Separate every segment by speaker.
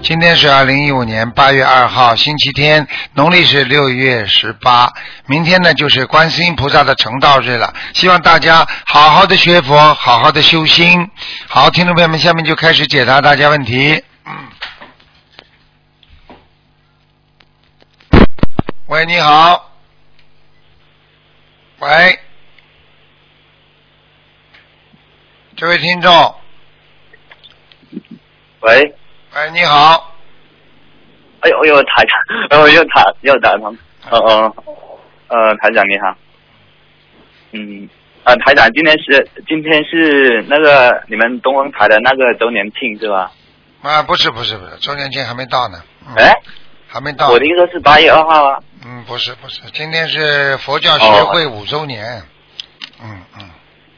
Speaker 1: 今天是二零一五年八月二号，星期天，农历是六月十八。明天呢，就是观世音菩萨的成道日了。希望大家好好的学佛，好好的修心。好，听众朋友们，下面就开始解答大家问题。嗯。喂，你好。喂。这位听众，
Speaker 2: 喂，
Speaker 1: 喂，你好，
Speaker 2: 哎呦哎呦，台长，哦又打又打通，哦哦，呃，台长你好，嗯，啊，台长，今天是今天是那个你们东方台的那个周年庆是吧？
Speaker 1: 啊，不是不是不是，周年庆还没到呢。嗯
Speaker 2: 哎，
Speaker 1: 还没到。
Speaker 2: 我听说是八月二号啊。
Speaker 1: 嗯，不是不是，今天是佛教学会五周年。嗯嗯。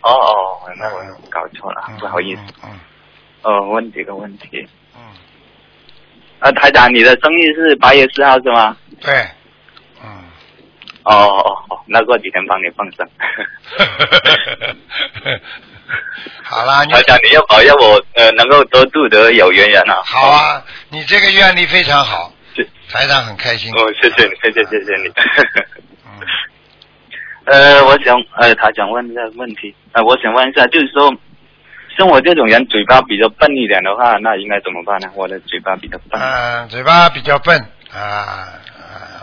Speaker 2: 哦哦，那我搞错了，
Speaker 1: 嗯
Speaker 2: 不好意思。
Speaker 1: 嗯。嗯
Speaker 2: 呃，问几个问题。
Speaker 1: 嗯，
Speaker 2: 啊，台长，你的生日是八月四号是吗？
Speaker 1: 对。嗯。
Speaker 2: 哦哦哦，那过几天帮你放生。
Speaker 1: 好啦，
Speaker 2: 台长，你要保佑我呃能够多度得有缘人啊。
Speaker 1: 好啊，你这个愿力非常好
Speaker 2: 是，
Speaker 1: 台长很开心。
Speaker 2: 哦，谢谢你，谢谢谢谢你。
Speaker 1: 嗯，
Speaker 2: 呃，我想呃，台长问一下问题，呃，我想问一下，就是说，像我这种人嘴巴比较笨一点的话，那应该怎么办呢？我的嘴巴比较笨，
Speaker 1: 嗯，嘴巴比较笨啊，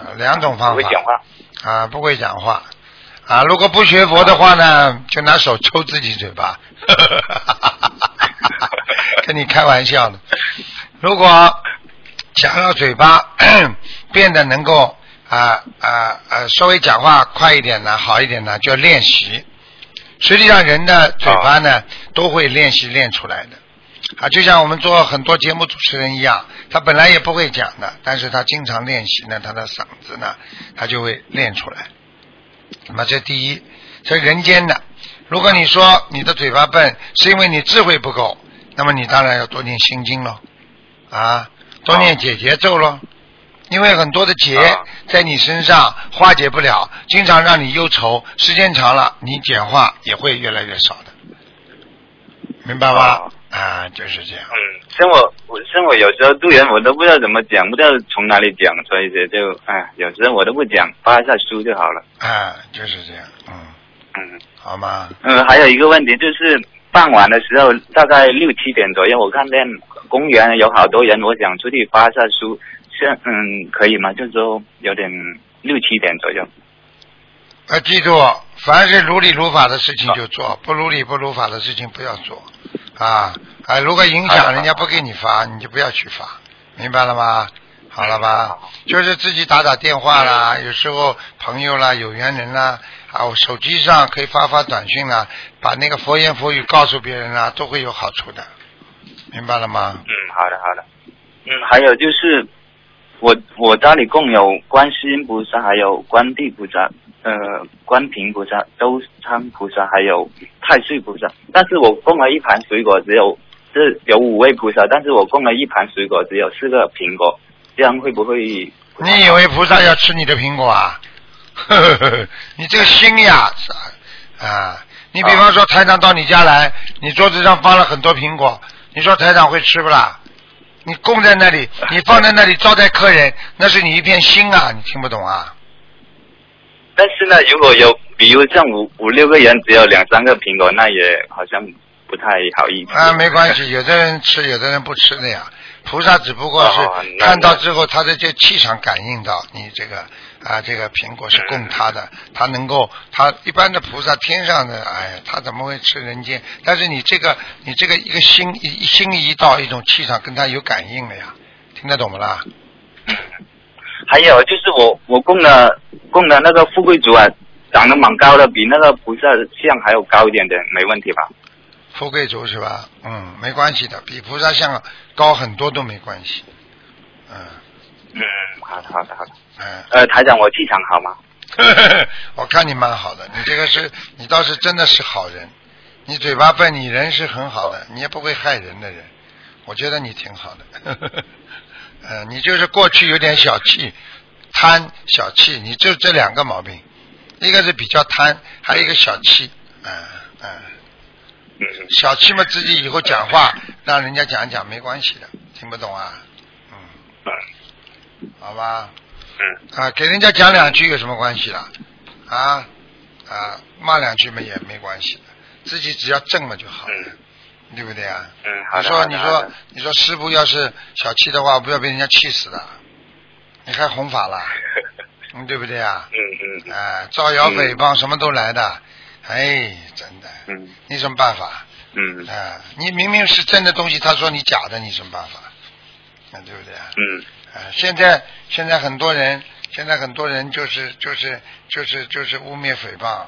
Speaker 1: 呃两种方法。
Speaker 2: 不会讲话。
Speaker 1: 啊，不会讲话啊。如果不学佛的话呢，就拿手抽自己嘴巴，跟你开玩笑的。如果想要嘴巴 变得能够啊啊啊稍微讲话快一点呢，好一点呢，就要练习。实际上，人的嘴巴呢，都会练习练出来的。啊，就像我们做很多节目主持人一样，他本来也不会讲的，但是他经常练习呢，他的嗓子呢，他就会练出来。那么这第一，这人间的，如果你说你的嘴巴笨，是因为你智慧不够，那么你当然要多念心经喽，啊，多念解结咒喽，因为很多的结
Speaker 2: 啊
Speaker 1: 在你身上化解不了，经常让你忧愁，时间长了，你简化也会越来越少的，明白吗
Speaker 2: 啊？
Speaker 1: 啊，就是这样。
Speaker 2: 嗯，像我我像我有时候渡人我都不知道怎么讲，不知道从哪里讲，所以就就哎，有时候我都不讲，发一下书就好了。
Speaker 1: 啊，就是这样，嗯，
Speaker 2: 嗯
Speaker 1: 好吗？
Speaker 2: 嗯，还有一个问题就是傍晚的时候，大概六七点左右，我看见公园有好多人，我想出去发一下书，是嗯可以吗？就是说有点六七点左右。
Speaker 1: 啊记住，凡是如理如法的事情就做，不如理不如法的事情不要做。啊啊！如果影响人家不给你发，你就不要去发，明白了吗？好了吧？就是自己打打电话啦，有时候朋友啦、有缘人啦，啊，我手机上可以发发短信啦，把那个佛言佛语告诉别人啦，都会有好处的，明白了吗？
Speaker 2: 嗯，好的好的。嗯，还有就是我我家里供有观世音菩萨，还有观地菩萨，呃，观平菩萨、周仓菩萨，还有太岁菩萨。但是我供了一盘水果，只有是有五位菩萨，但是我供了一盘水果，只有四个苹果，这样会不会？
Speaker 1: 你以为菩萨要吃你的苹果啊？呵呵呵，你这个心呀，啊！你比方说台长到你家来，你桌子上放了很多苹果，你说台长会吃不啦？你供在那里，你放在那里招待客人，那是你一片心啊！你听不懂啊？
Speaker 2: 但是呢，如果有比如像五五六个人只有两三个苹果，那也好像不太好意思。
Speaker 1: 啊，没关系，有的人吃，有的人不吃的呀。菩萨只不过是看到之后，他的这气场感应到你这个啊，这个苹果是供他的，他能够，他一般的菩萨天上的，哎呀，他怎么会吃人间？但是你这个，你这个一个心一心一到，一种气场跟他有感应了呀，听得懂不啦？
Speaker 2: 还有就是我我供的供的那个富贵竹啊，长得蛮高的，比那个菩萨像还要高一点点，没问题吧？
Speaker 1: 富贵竹是吧？嗯，没关系的，比菩萨像高很多都没关系。嗯
Speaker 2: 嗯，好的好的好的。
Speaker 1: 嗯，
Speaker 2: 呃，台长，我气场好吗？
Speaker 1: 我看你蛮好的，你这个是，你倒是真的是好人，你嘴巴笨，你人是很好的，你也不会害人的人，我觉得你挺好的。呃，你就是过去有点小气，贪小气，你就这两个毛病，一个是比较贪，还有一个小气，嗯、嗯、
Speaker 2: 嗯
Speaker 1: 小气嘛，自己以后讲话让人家讲一讲没关系的，听不懂啊？嗯，
Speaker 2: 嗯。
Speaker 1: 好吧，
Speaker 2: 嗯
Speaker 1: 啊，给人家讲两句有什么关系啦？啊啊，骂两句嘛也没关系的，自己只要正了就好了，
Speaker 2: 嗯
Speaker 1: 对不对啊？
Speaker 2: 嗯，好的。
Speaker 1: 你说你说你说师傅要是小气的话，不要被人家气死了，你还弘法了，嗯，对不对啊？
Speaker 2: 嗯嗯嗯
Speaker 1: 啊，造谣诽谤什么都来的，哎，真的，
Speaker 2: 嗯
Speaker 1: 你什么办法？
Speaker 2: 嗯
Speaker 1: 啊，你明明是真的东西，他说你假的，你什么办法？啊，对不对啊？
Speaker 2: 嗯
Speaker 1: 啊，现在现在很多人，现在很多人就是就是就是就是污蔑诽谤，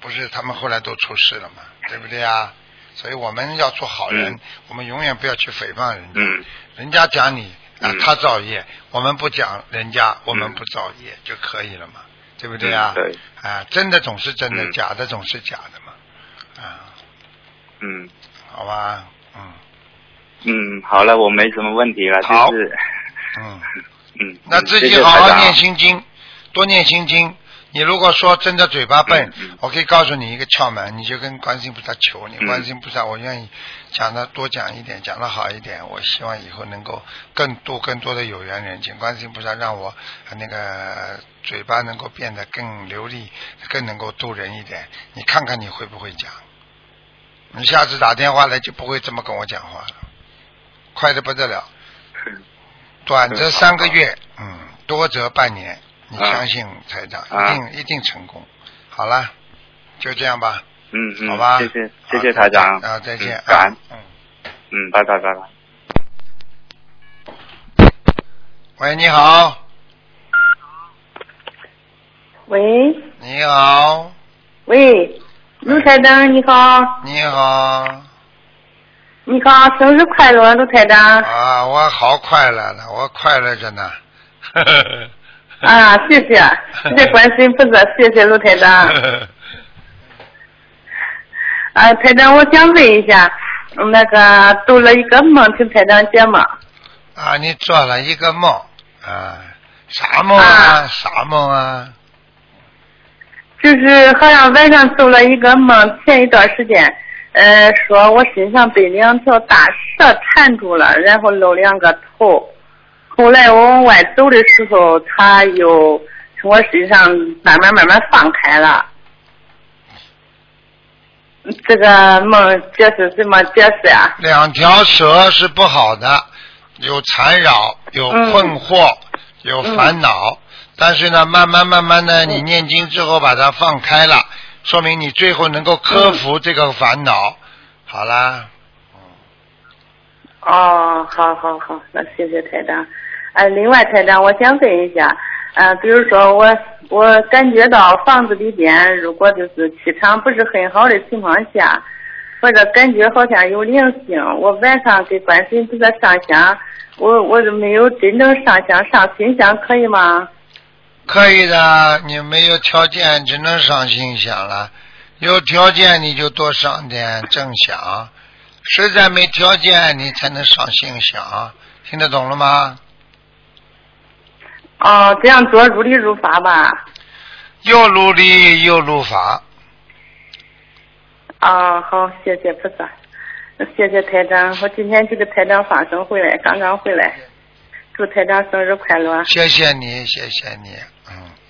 Speaker 1: 不是他们后来都出事了嘛，对不对啊？所以我们要做好人，
Speaker 2: 嗯
Speaker 1: 我们永远不要去诽谤人家，
Speaker 2: 嗯
Speaker 1: 人家讲你啊
Speaker 2: 嗯，
Speaker 1: 他造业，我们不讲人家，我们
Speaker 2: 嗯
Speaker 1: 不造业就可以了嘛，对不对啊？
Speaker 2: 嗯对
Speaker 1: 啊，真的总是真的，
Speaker 2: 嗯
Speaker 1: 假的总是假的嘛，啊，
Speaker 2: 嗯
Speaker 1: 好吧，嗯
Speaker 2: 嗯，好了，我没什么问题了，
Speaker 1: 好
Speaker 2: 就是
Speaker 1: 嗯。
Speaker 2: 嗯，
Speaker 1: 那自己好好念心经，多念心经。你如果说真的嘴巴笨，我可以告诉你一个窍门，你就跟观世音菩萨求，你
Speaker 2: 嗯
Speaker 1: 观世音菩萨，我愿意讲的多讲一点，讲的好一点。我希望以后能够更多更多的有缘人，请观世音菩萨让我呃那个嘴巴能够变得更流利，更能够渡人一点。你看看你会不会讲？你下次打电话来就不会这么跟我讲话了，快的不得了。短则三个月，嗯，多则半年。你
Speaker 2: 啊
Speaker 1: 相信财长，
Speaker 2: 啊
Speaker 1: 一定一定成功。好了，就这样吧，
Speaker 2: 嗯嗯，
Speaker 1: 好吧？
Speaker 2: 谢谢
Speaker 1: 好
Speaker 2: 谢谢台长
Speaker 1: 啊，再见
Speaker 2: 嗯，感恩，
Speaker 1: 嗯，
Speaker 2: 嗯，拜拜拜拜。
Speaker 1: 喂，你好，
Speaker 3: 喂
Speaker 1: 你好，
Speaker 3: 喂，卢台长你好，
Speaker 1: 你好，
Speaker 3: 你好，生日快乐，卢台长。
Speaker 1: 啊，我好快乐呢，我快乐着呢。
Speaker 3: 啊，谢谢，谢谢观世音菩萨，谢谢卢台长。啊，台长，我想问一下，嗯那个做了一个梦，听台长解梦。
Speaker 1: 啊，你做了一个梦啊，啥梦啊？
Speaker 3: 啊
Speaker 1: 啥梦啊？
Speaker 3: 就是好像晚上做了一个梦，前一段时间，呃，说我身上被两条大蛇缠住了，然后露两个头。后来我往外走的时候，它又从我身上慢慢慢慢放开了。这个梦解释怎么解释啊、
Speaker 1: 两条蛇是不好的，有缠绕，有困惑，有烦恼。但是呢，慢慢慢慢的，你念经之后把它放开了，说明你最后能够克服这个烦恼。好啦，
Speaker 3: 哦，好好好，那谢谢台长。呃，另外台长，我想问一下，呃，比如说我我感觉到房子里边，如果就是气场不是很好的情况下，或者感觉好像有灵性，我晚上给观世音菩萨上香，我我都没有真正上香上心香，可以吗？
Speaker 1: 可以的，你没有条件只能上心想了，有条件你就多上点正想，实在没条件你才能上心想，听得懂了吗？
Speaker 3: 哦，这样做如理如法吧。
Speaker 1: 又努力又入法，
Speaker 3: 啊，好，谢谢菩萨，谢谢台长，我今天就给台长放生回来，刚刚回来，祝台长生日快乐。
Speaker 1: 谢谢你，谢谢你，嗯，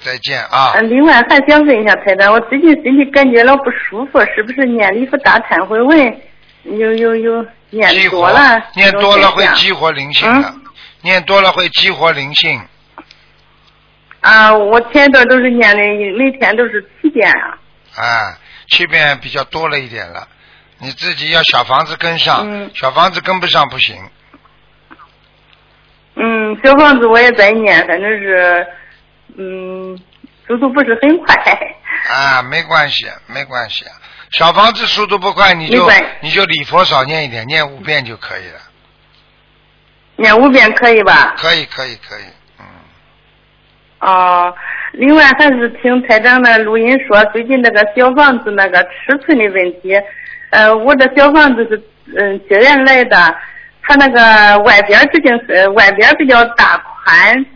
Speaker 1: 再见啊
Speaker 3: 啊，。另外还想问一下台长，我最近身体感觉老不舒服，是不是念礼佛大忏悔文有有有念多了？
Speaker 1: 念多了会激活灵性的，
Speaker 3: 嗯
Speaker 1: 念多了会激活灵性。
Speaker 3: 啊，我前一段都是念的，每天都是七遍啊。
Speaker 1: 啊，七遍比较多了一点了，你自己要小房子跟上，
Speaker 3: 嗯
Speaker 1: 小房子跟不上不行。
Speaker 3: 嗯，小房子我也在念，反正是，嗯，速度不是很快。
Speaker 1: 啊，没关系，没关系。小房子速度不快，你就你就礼佛少念一点，念五遍就可以了。
Speaker 3: 念五遍可以吧？
Speaker 1: 可以，可以，可以。嗯，
Speaker 3: 哦，另外还是听台长的录音说，最近那个小房子那个尺寸的问题，呃，我的小房子是嗯接人来的，他那个外边毕竟是外边比较大宽，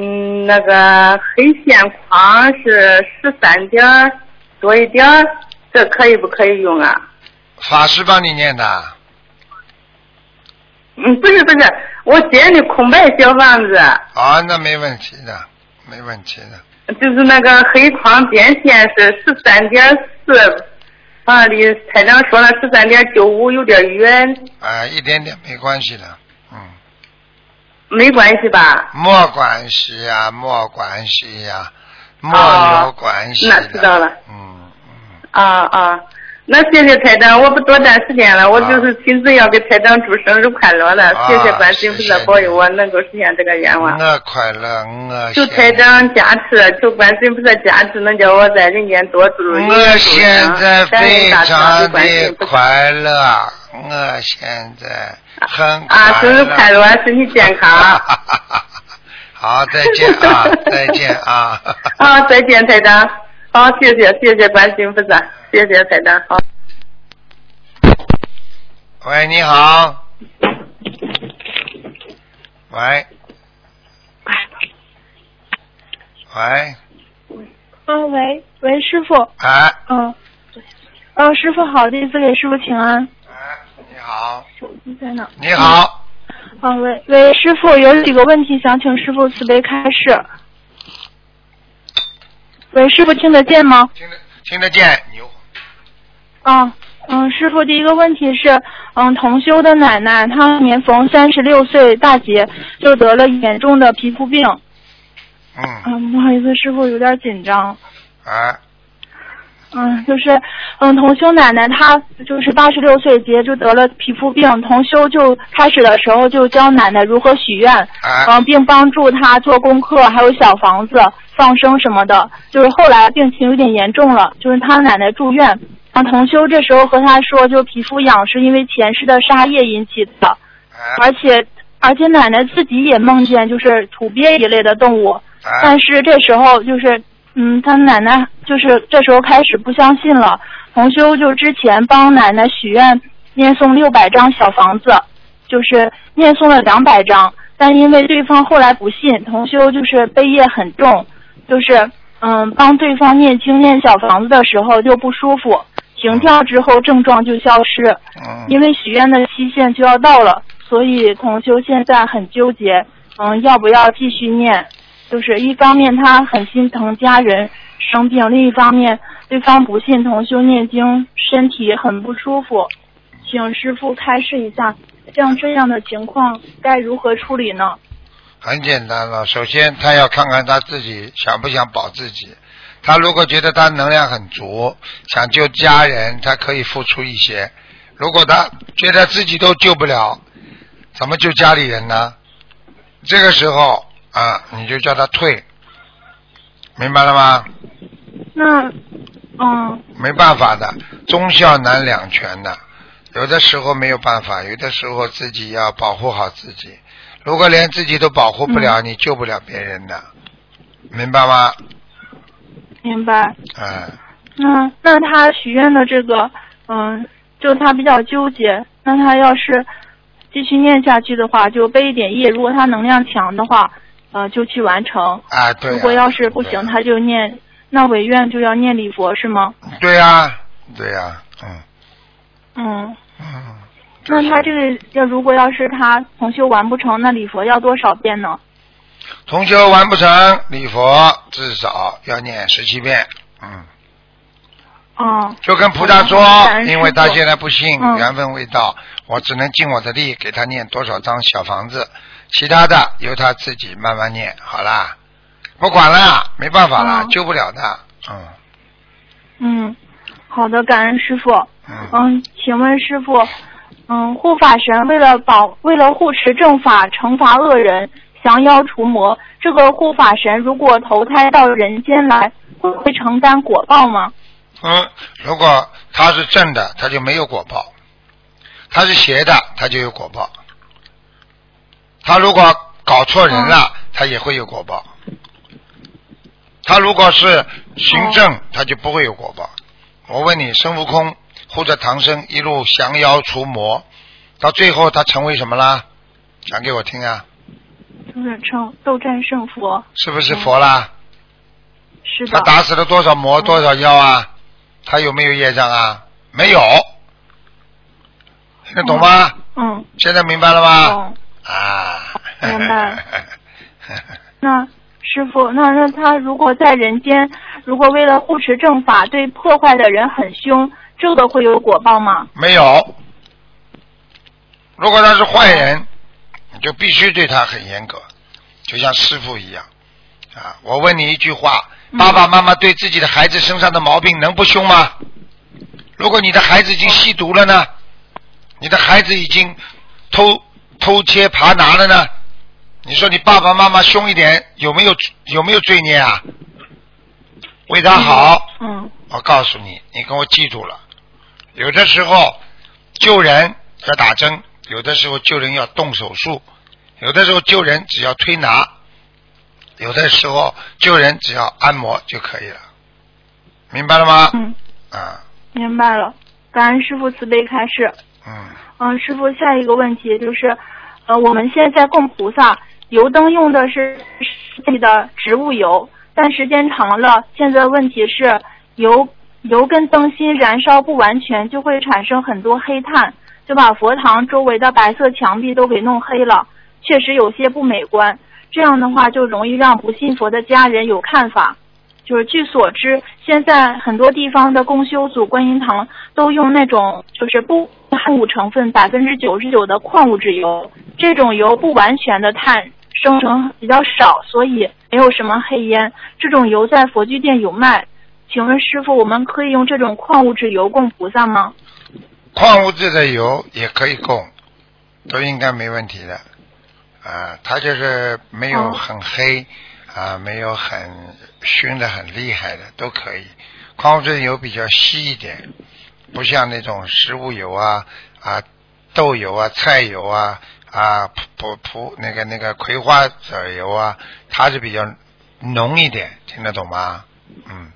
Speaker 3: 嗯，那个黑线框是十三点多一点，这可以不可以用啊？
Speaker 1: 法师帮你念的，
Speaker 3: 嗯，不是不是，我接的空白小房子，
Speaker 1: 啊，那没问题的，没问题的。
Speaker 3: 就是那个黑框边线是十三点四，啊，离台长说了十三点九五有点远，
Speaker 1: 啊，一点点没关系的，嗯，
Speaker 3: 没关系吧？
Speaker 1: 没关系呀、没关系呀、没
Speaker 3: 哦
Speaker 1: 有关系
Speaker 3: 那。知道了
Speaker 1: 嗯嗯，
Speaker 3: 啊啊，那谢谢台长，我不多占时间了，我就是亲自要给台长祝生日快乐了，
Speaker 1: 啊
Speaker 3: 谢谢观世音菩萨保佑我能够实现这个愿望。
Speaker 1: 我快乐，我
Speaker 3: 求台长加持，求观世音菩萨加持，能叫我在人间多住一
Speaker 1: 我现在非常
Speaker 3: 的
Speaker 1: 的快乐，我现在很
Speaker 3: 啊，
Speaker 1: 快乐。
Speaker 3: 生日快乐，身体健康。
Speaker 1: 好，再见啊，再见啊。
Speaker 3: 啊，再见，台长。好，谢谢，谢谢观世音菩萨，谢谢彩蛋。好。
Speaker 1: 喂，你好。喂。喂，
Speaker 4: 嗯，喂喂，师傅，
Speaker 1: 哎
Speaker 4: 嗯，嗯，师傅好，第一次给师傅请安。
Speaker 1: 哎，你好，
Speaker 4: 手机在哪？
Speaker 1: 你好，
Speaker 4: 嗯，喂喂，师傅有几个问题想请师傅慈悲开示。喂，师傅听得见吗？
Speaker 1: 听得听得见牛？
Speaker 4: 啊嗯，师傅，第一个问题是，嗯，同修的奶奶她年逢三十六岁大劫，就得了严重的皮肤病。
Speaker 1: 嗯，
Speaker 4: 嗯，不好意思，师傅有点紧张。
Speaker 1: 哎，
Speaker 4: 嗯，就是，嗯，同修奶奶她就是八十六岁节就得了皮肤病，同修就开始的时候就教奶奶如何许愿，
Speaker 1: 哎，
Speaker 4: 嗯，并帮助她做功课，还有小房子、放生什么的。就是后来病情有点严重了，就是他奶奶住院，然后同修这时候和他说，就皮肤痒是因为前世的杀业引起的，
Speaker 1: 哎，
Speaker 4: 而且而且奶奶自己也梦见就是土鳖一类的动物，
Speaker 1: 哎，
Speaker 4: 但是这时候就是，嗯，他奶奶就是这时候开始不相信了。同修就之前帮奶奶许愿念诵六百张小房子，就是念诵了两百张，但因为对方后来不信，同修就是背业很重，就是嗯帮对方念经念小房子的时候就不舒服，停掉之后症状就消失。
Speaker 1: 嗯，
Speaker 4: 因为许愿的期限就要到了，所以同修现在很纠结，嗯，要不要继续念？就是一方面他很心疼家人生病，另一方面对方不信同修念经，身体很不舒服，请师傅开示一下，像这样的情况该如何处理呢？
Speaker 1: 很简单了。首先，他要看看他自己想不想保自己。他如果觉得他能量很足，想救家人，他可以付出一些。如果他觉得自己都救不了，怎么救家里人呢？这个时候啊，你就叫他退，明白了吗？
Speaker 4: 那，嗯
Speaker 1: 没办法的，忠孝难两全的。有的时候没有办法，有的时候自己要保护好自己。如果连自己都保护不了，你救不了别人的，明白吗？
Speaker 4: 明白。
Speaker 1: 嗯，
Speaker 4: 那那他许愿的这个，嗯，就他比较纠结。那他要是继续念下去的话，就背一点业；如果他能量强的话，呃，就去完成。
Speaker 1: 啊，对、啊。
Speaker 4: 如果要是不行，他就念。那违愿就要念礼佛是吗？
Speaker 1: 对呀、对呀、嗯
Speaker 4: 嗯。
Speaker 1: 嗯。
Speaker 4: 那他这个要如果要是他同修完不成，那礼佛要多少遍呢？
Speaker 1: 同修完不成，礼佛至少要念十七遍。嗯。
Speaker 4: 哦。
Speaker 1: 就跟菩萨说因为他现在不信，
Speaker 4: 嗯
Speaker 1: 缘分未到，我只能尽我的力给他念多少张小房子，其他的由他自己慢慢念，好啦，不管了，没办法了，
Speaker 4: 嗯
Speaker 1: 救不了的，嗯
Speaker 4: 嗯，好的，感恩师傅。
Speaker 1: 嗯，
Speaker 4: 嗯，请问师傅，嗯，护法神为了保为了护持正法，惩罚恶人，降妖除魔，这个护法神如果投胎到人间来，会不会承担果报吗？
Speaker 1: 嗯，如果他是正的，他就没有果报；他是邪的，他就有果报。他如果搞错人了，他也会有果报。他如果是行正，他就不会有果报。我问你，孙悟空护着唐僧一路降妖除魔，到最后他成为什么啦？讲给我听啊！
Speaker 4: 就是称斗战胜佛。
Speaker 1: 是不是佛啦？
Speaker 4: 是的。
Speaker 1: 他打死了多少魔、多少妖啊？他有没有业障啊？没有。听得懂吗？
Speaker 4: 嗯。
Speaker 1: 现在明白了吗？
Speaker 4: 懂。
Speaker 1: 啊。
Speaker 4: 明白。那师傅，那那他如果在人间，如果为了护持正法，对破坏的人很凶，这个会有果报吗？
Speaker 1: 没有。如果他是坏人，你就必须对他很严格，就像师傅一样啊！我问你一句话：爸爸妈妈对自己的孩子身上的毛病能不凶吗？如果你的孩子已经吸毒了呢？你的孩子已经偷偷切扒拿了呢？你说你爸爸妈妈凶一点，有没有有没有罪孽啊？为他好，
Speaker 4: 嗯，
Speaker 1: 我告诉你，你给我记住了。有的时候救人要打针，有的时候救人要动手术，有的时候救人只要推拿，有的时候救人只要按摩就可以了。明白了吗？
Speaker 4: 嗯。
Speaker 1: 啊。
Speaker 4: 明白了，感恩师傅慈悲开示。
Speaker 1: 嗯。
Speaker 4: 嗯，师傅，下一个问题就是，呃，我们现在供菩萨。油灯用的是你的植物油，但时间长了，现在问题是油油跟灯芯燃烧不完全，就会产生很多黑炭，就把佛堂周围的白色墙壁都给弄黑了，确实有些不美观。这样的话就容易让不信佛的家人有看法。就是据所知，现在很多地方的公修组观音堂都用那种就是不含物成分百分之九十九的矿物质油，这种油不完全的碳。生成比较少，所以没有什么黑烟。这种油在佛具店有卖，请问师傅，我们可以用这种矿物质油供菩萨吗？
Speaker 1: 矿物质的油也可以供，都应该没问题的。啊，它就是没有很黑，啊，没有很熏的很厉害的，都可以。矿物质油比较稀一点，不像那种食物油啊啊豆油啊菜油啊。啊，葡葡那个那个葵花籽油啊，它是比较浓一点，听得懂吗？嗯。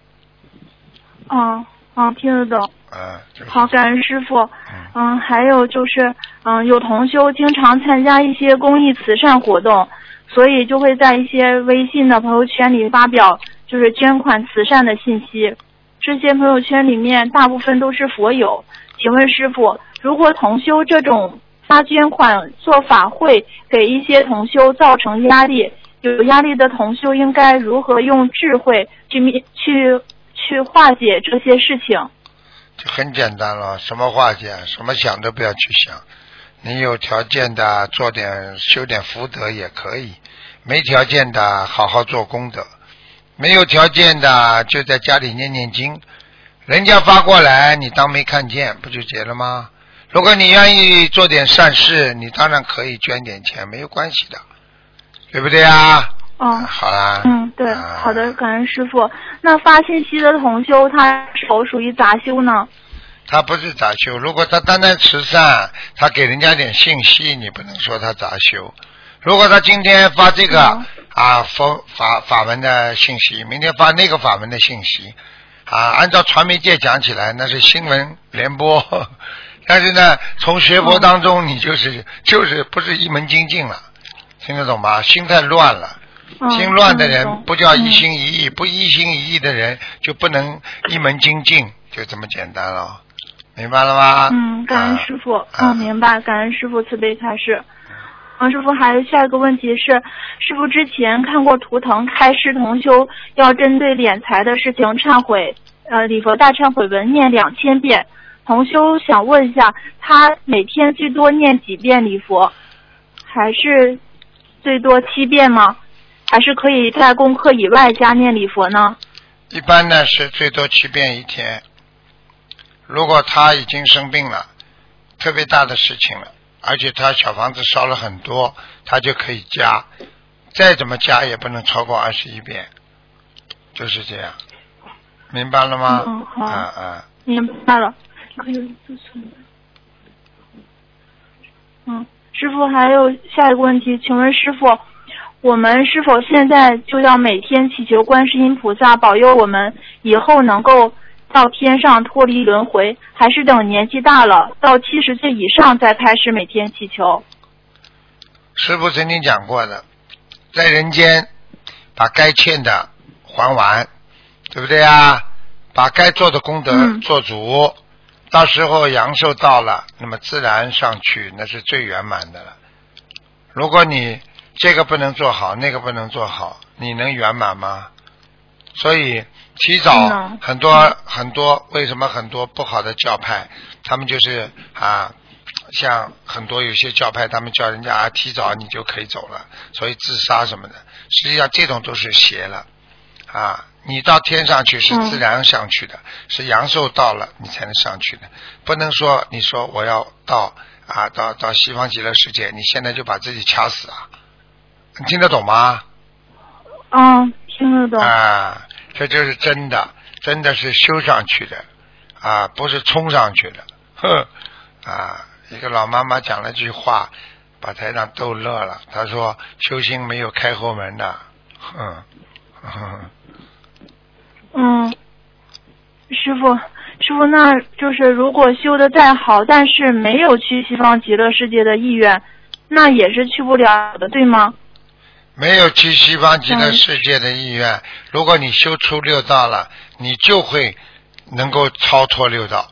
Speaker 4: 嗯嗯，听得懂。
Speaker 1: 嗯。
Speaker 4: 好，感恩师傅。嗯。还有就是，嗯，有同修经常参加一些公益慈善活动，所以就会在一些微信的朋友圈里发表就是捐款慈善的信息。这些朋友圈里面大部分都是佛友，请问师傅，如果同修这种。发捐款做法会给一些同修造成压力，有压力的同修应该如何用智慧去面去去化解这些事情？
Speaker 1: 就很简单了，什么化解？什么想都不要去想。你有条件的做点修点福德也可以，没条件的好好做功德，没有条件的就在家里念念经，人家发过来你当没看见，不就结了吗？如果你愿意做点善事，你当然可以捐点钱，没有关系的，对不对啊？
Speaker 4: 哦，
Speaker 1: 好啦。
Speaker 4: 嗯，对，好的，感恩师傅。那发信息的同修，他是否属于杂修呢？
Speaker 1: 他不是杂修，如果他单单慈善，他给人家点信息，你不能说他杂修。如果他今天发这个啊佛法法门的信息，明天发那个法门的信息，啊，按照传媒界讲起来，那是新闻联播。但是呢，从学佛当中，你就是就是不是一门精进了，听得懂吗？心太乱了，心乱的人不叫一心一意，不一心一意的人就不能一门精进，就这么简单了，明白了吗？
Speaker 4: 嗯，感恩师傅，嗯，明白，感恩师傅慈悲开示。王师傅，还有下一个问题是，师傅之前看过图腾开示同修要针对敛财的事情忏悔，呃，礼佛大忏悔文念两千遍。同修想问一下，他每天最多念几遍礼佛？还是最多七遍吗？还是可以在功课以外加念礼佛呢？
Speaker 1: 一般呢是最多七遍一天。如果他已经生病了，特别大的事情了，而且他小房子烧了很多，他就可以加。再怎么加也不能超过二十一遍，就是这样，明白了吗？
Speaker 4: 嗯好。
Speaker 1: 嗯啊。
Speaker 4: 明白了。嗯，师傅还有下一个问题，请问师傅，我们是否现在就要每天祈求观世音菩萨保佑我们以后能够到天上脱离轮回，还是等年纪大了到七十岁以上再开始每天祈求？
Speaker 1: 师傅曾经讲过的，在人间把该欠的还完，对不对啊？把该做的功德
Speaker 4: 嗯
Speaker 1: 做足，到时候阳寿到了，那么自然上去，那是最圆满的了。如果你这个不能做好，那个不能做好，你能圆满吗？所以提早
Speaker 4: 嗯
Speaker 1: 很多很多，为什么很多不好的教派，他们就是啊，像很多有些教派，他们叫人家啊提早你就可以走了，所以自杀什么的，实际上这种都是邪了啊。你到天上去是
Speaker 4: 嗯
Speaker 1: 自然上去的，是阳寿到了你才能上去的，不能说你说我要到啊到到西方极乐世界，你现在就把自己掐死啊，你听得懂吗？
Speaker 4: 嗯，听得懂。
Speaker 1: 啊，这就是真的，真的是修上去的啊，不是冲上去的。哼啊，一个老妈妈讲了句话，把台长逗乐了。她说：“修心没有开后门的。”哼，哼
Speaker 4: 嗯，师傅，师傅，那就是如果修的再好，但是没有去西方极乐世界的意愿，那也是去不了的，对吗？
Speaker 1: 没有去西方极乐
Speaker 4: 嗯
Speaker 1: 世界的意愿，如果你修出六道了，你就会能够超脱六道，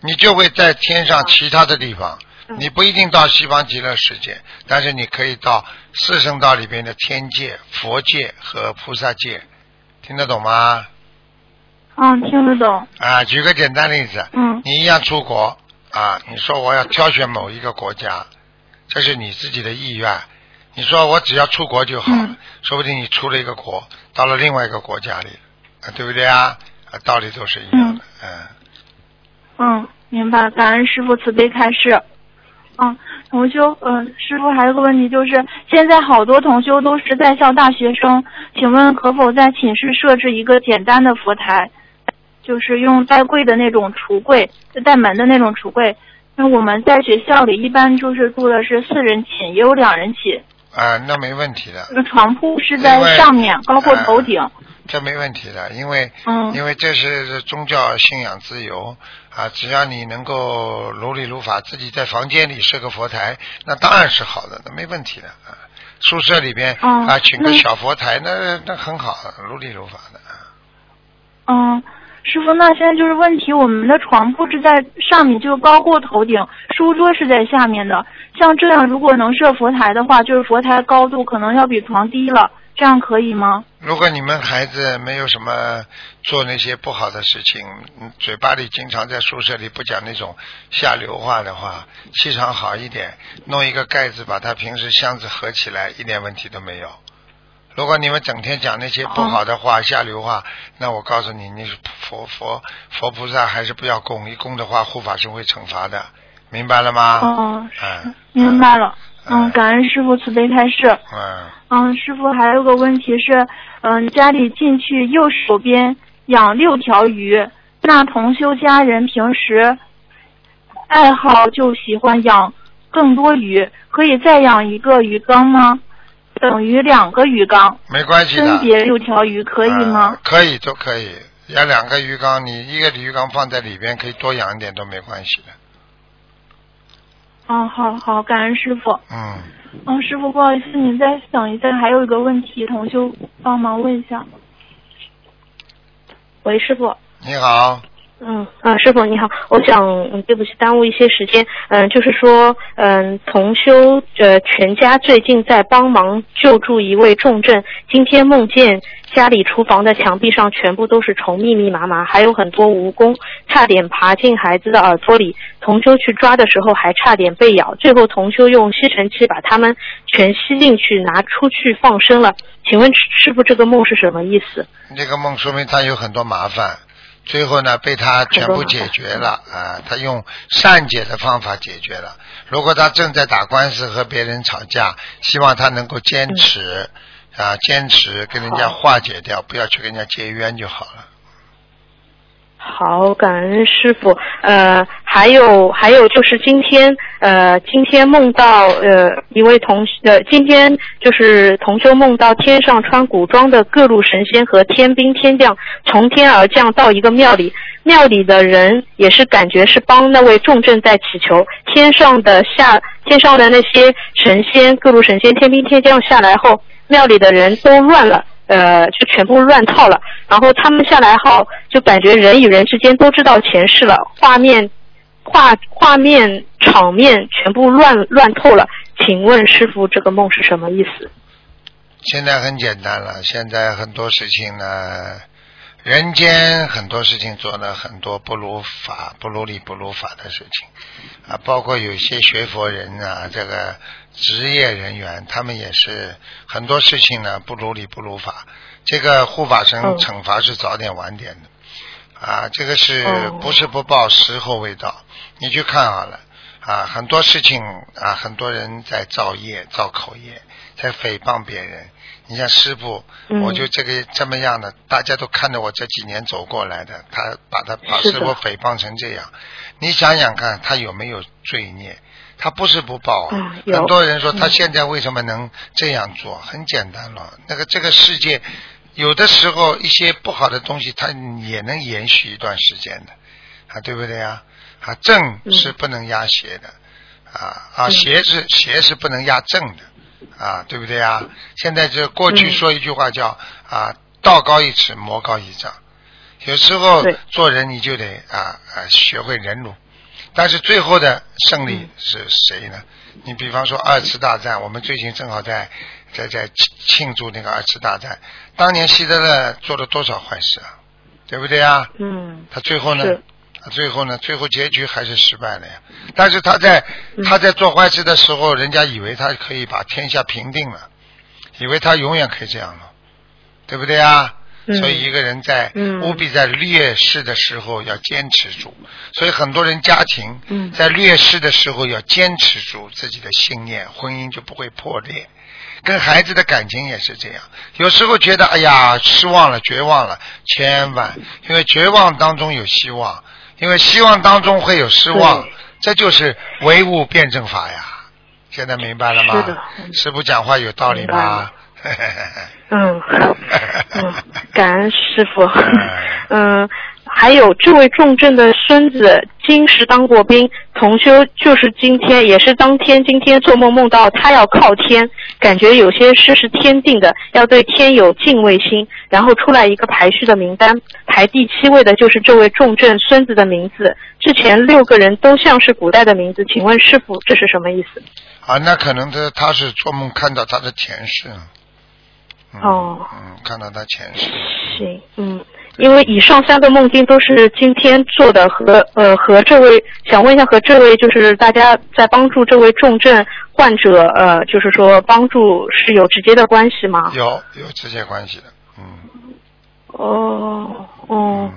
Speaker 1: 你就会在天上其他的地方。
Speaker 4: 嗯
Speaker 1: 你不一定到西方极乐世界，但是你可以到四圣道里边的天界、佛界和菩萨界，听得懂吗？
Speaker 4: 嗯，听得懂。
Speaker 1: 啊，举个简单例子，
Speaker 4: 嗯
Speaker 1: 你一样出国啊，你说我要挑选某一个国家，这是你自己的意愿。你说我只要出国就好了，
Speaker 4: 嗯
Speaker 1: 说不定你出了一个国，到了另外一个国家里，啊，对不对啊？啊，道理都是一样的，嗯
Speaker 4: 嗯，明白。感恩师傅慈悲开示。嗯，同修，嗯、师傅还有个问题就是，现在好多同修都是在校大学生，请问可否在寝室设置一个简单的佛台，就是用带柜的那种橱柜，就带门的那种橱柜？那我们在学校里一般就是住的是四人寝，也有两人寝，
Speaker 1: 啊，那没问题的，
Speaker 4: 那个床铺是在上面，高过头顶。
Speaker 1: 这没问题的，因为
Speaker 4: 嗯
Speaker 1: 因为这是宗教信仰自由啊，只要你能够如理如法，自己在房间里设个佛台，那当然是好的，那没问题的啊。宿舍里边、
Speaker 4: 哦
Speaker 1: 啊，请个小佛台，那那很好，如理如法的。啊
Speaker 4: 嗯，师傅，那现在就是问题，我们的床铺是在上面，就高过头顶，书桌是在下面的。像这样，如果能设佛台的话，就是佛台高度可能要比床低了，这样可以吗？
Speaker 1: 如果你们孩子没有什么做那些不好的事情，嘴巴里经常在宿舍里不讲那种下流话的话，气场好一点，弄一个盖子把他平时箱子合起来，一点问题都没有。如果你们整天讲那些不好的话、下流话，那我告诉你，你是佛佛佛菩萨还是不要供，一供的话护法神会惩罚的，明白了吗？
Speaker 4: 哦，
Speaker 1: 嗯，
Speaker 4: 明白了。
Speaker 1: 嗯
Speaker 4: 嗯，感恩师傅慈悲开示。
Speaker 1: 嗯，
Speaker 4: 嗯，师傅还有个问题是，嗯，家里进去右手边养六条鱼，那同修家人平时爱好就喜欢养更多鱼，可以再养一个鱼缸吗？等于两个鱼缸，
Speaker 1: 没关系的。
Speaker 4: 分别六条鱼可以吗
Speaker 1: 啊？可以，都可以。要两个鱼缸，你一个鱼缸放在里边，可以多养一点都没关系的。
Speaker 4: 嗯，好好，感恩师傅。
Speaker 1: 嗯，
Speaker 4: 嗯，师傅，不好意思，你再等一下，还有一个问题，同修帮忙问一下。
Speaker 5: 喂，师傅。
Speaker 1: 你好，
Speaker 5: 嗯啊，师傅你好，我想，对不起，耽误一些时间。嗯，就是说，嗯，同修呃全家最近在帮忙救助一位重症，今天梦见家里厨房的墙壁上全部都是虫，密密麻麻，还有很多蜈蚣，差点爬进孩子的耳朵里。同修去抓的时候还差点被咬，最后同修用吸尘器把它们全吸进去，拿出去放生了。请问师傅，这个梦是什么意思？
Speaker 1: 这个梦说明他有很多麻烦，最后呢被他全部解决了啊，他用善解的方法解决了。如果他正在打官司和别人吵架，希望他能够坚持、啊，坚持跟人家化解掉，不要去跟人家结冤就好了。
Speaker 5: 好，感恩师傅。呃，还有还有就是今天呃今天梦到呃一位同呃今天就是同修梦到天上穿古装的各路神仙和天兵天将从天而降到一个庙里，庙里的人也是感觉是帮那位重症在祈求，天上的下天上的那些神仙各路神仙天兵天将下来后，庙里的人都乱了。呃，就全部乱套了。然后他们下来后，就感觉人与人之间都知道前世了，画面、画画面、场面全部乱乱透了。请问师傅，这个梦是什么意思？
Speaker 1: 现在很简单了，现在很多事情呢，人间很多事情做了很多不如法、不如理、不如法的事情啊，包括有些学佛人啊，这个。职业人员，他们也是很多事情呢，不如理不如法。这个护法神惩罚是早点晚点的，啊，这个是不是不报，时候未到。你去看好了，啊，很多事情啊，很多人在造业、造口业，在诽谤别人。你像师傅，我就这个这么样的，大家都看着我这几年走过来的，他把他把师傅诽谤成这样，你想想看，他有没有罪孽？他不是不报啊，很多人说他现在为什么能这样做？很简单了，那个这个世界有的时候一些不好的东西，它也能延续一段时间的，啊，对不对呀？啊，正是不能压邪的，啊啊，邪是邪是不能压正的，啊，对不对呀？现在这过去说一句话叫啊，道高一尺，魔高一丈，有时候做人你就得啊啊学会忍辱。但是最后的胜利是谁呢？你比方说二次大战，我们最近正好在在在庆祝那个二次大战。当年希特勒做了多少坏事啊？对不对啊？
Speaker 5: 嗯。
Speaker 1: 他最后呢？最后呢？最后结局还是失败了呀。但是他在他在做坏事的时候，人家以为他可以把天下平定了，以为他永远可以这样了，对不对啊？所以一个人在务必在劣势的时候要坚持住。所以很多人家庭在劣势的时候要坚持住自己的信念，婚姻就不会破裂。跟孩子的感情也是这样。有时候觉得哎呀失望了、绝望了，千万因为绝望当中有希望，因为希望当中会有失望，这就是唯物辩证法呀。现在明白了吗？师傅讲话有道理吗？
Speaker 5: 嗯，嗯，感恩师傅。嗯，还有这位重症的孙子，今时当过兵，同修就是今天，也是当天，今天做梦梦到他要靠天，感觉有些事是天定的，要对天有敬畏心。然后出来一个排序的名单，排第七位的就是这位重症孙子的名字。之前六个人都像是古代的名字，请问师傅这是什么意思？
Speaker 1: 啊，那可能他他是做梦看到他的前世。
Speaker 5: 哦，
Speaker 1: 嗯，看到他前世。
Speaker 5: 行，嗯，因为以上三个梦境都是今天做的，和呃和这位想问一下，和这位就是大家在帮助这位重症患者，呃，就是说帮助是有直接的关系吗？
Speaker 1: 有，有直接关系的，嗯。
Speaker 5: 哦，哦。嗯，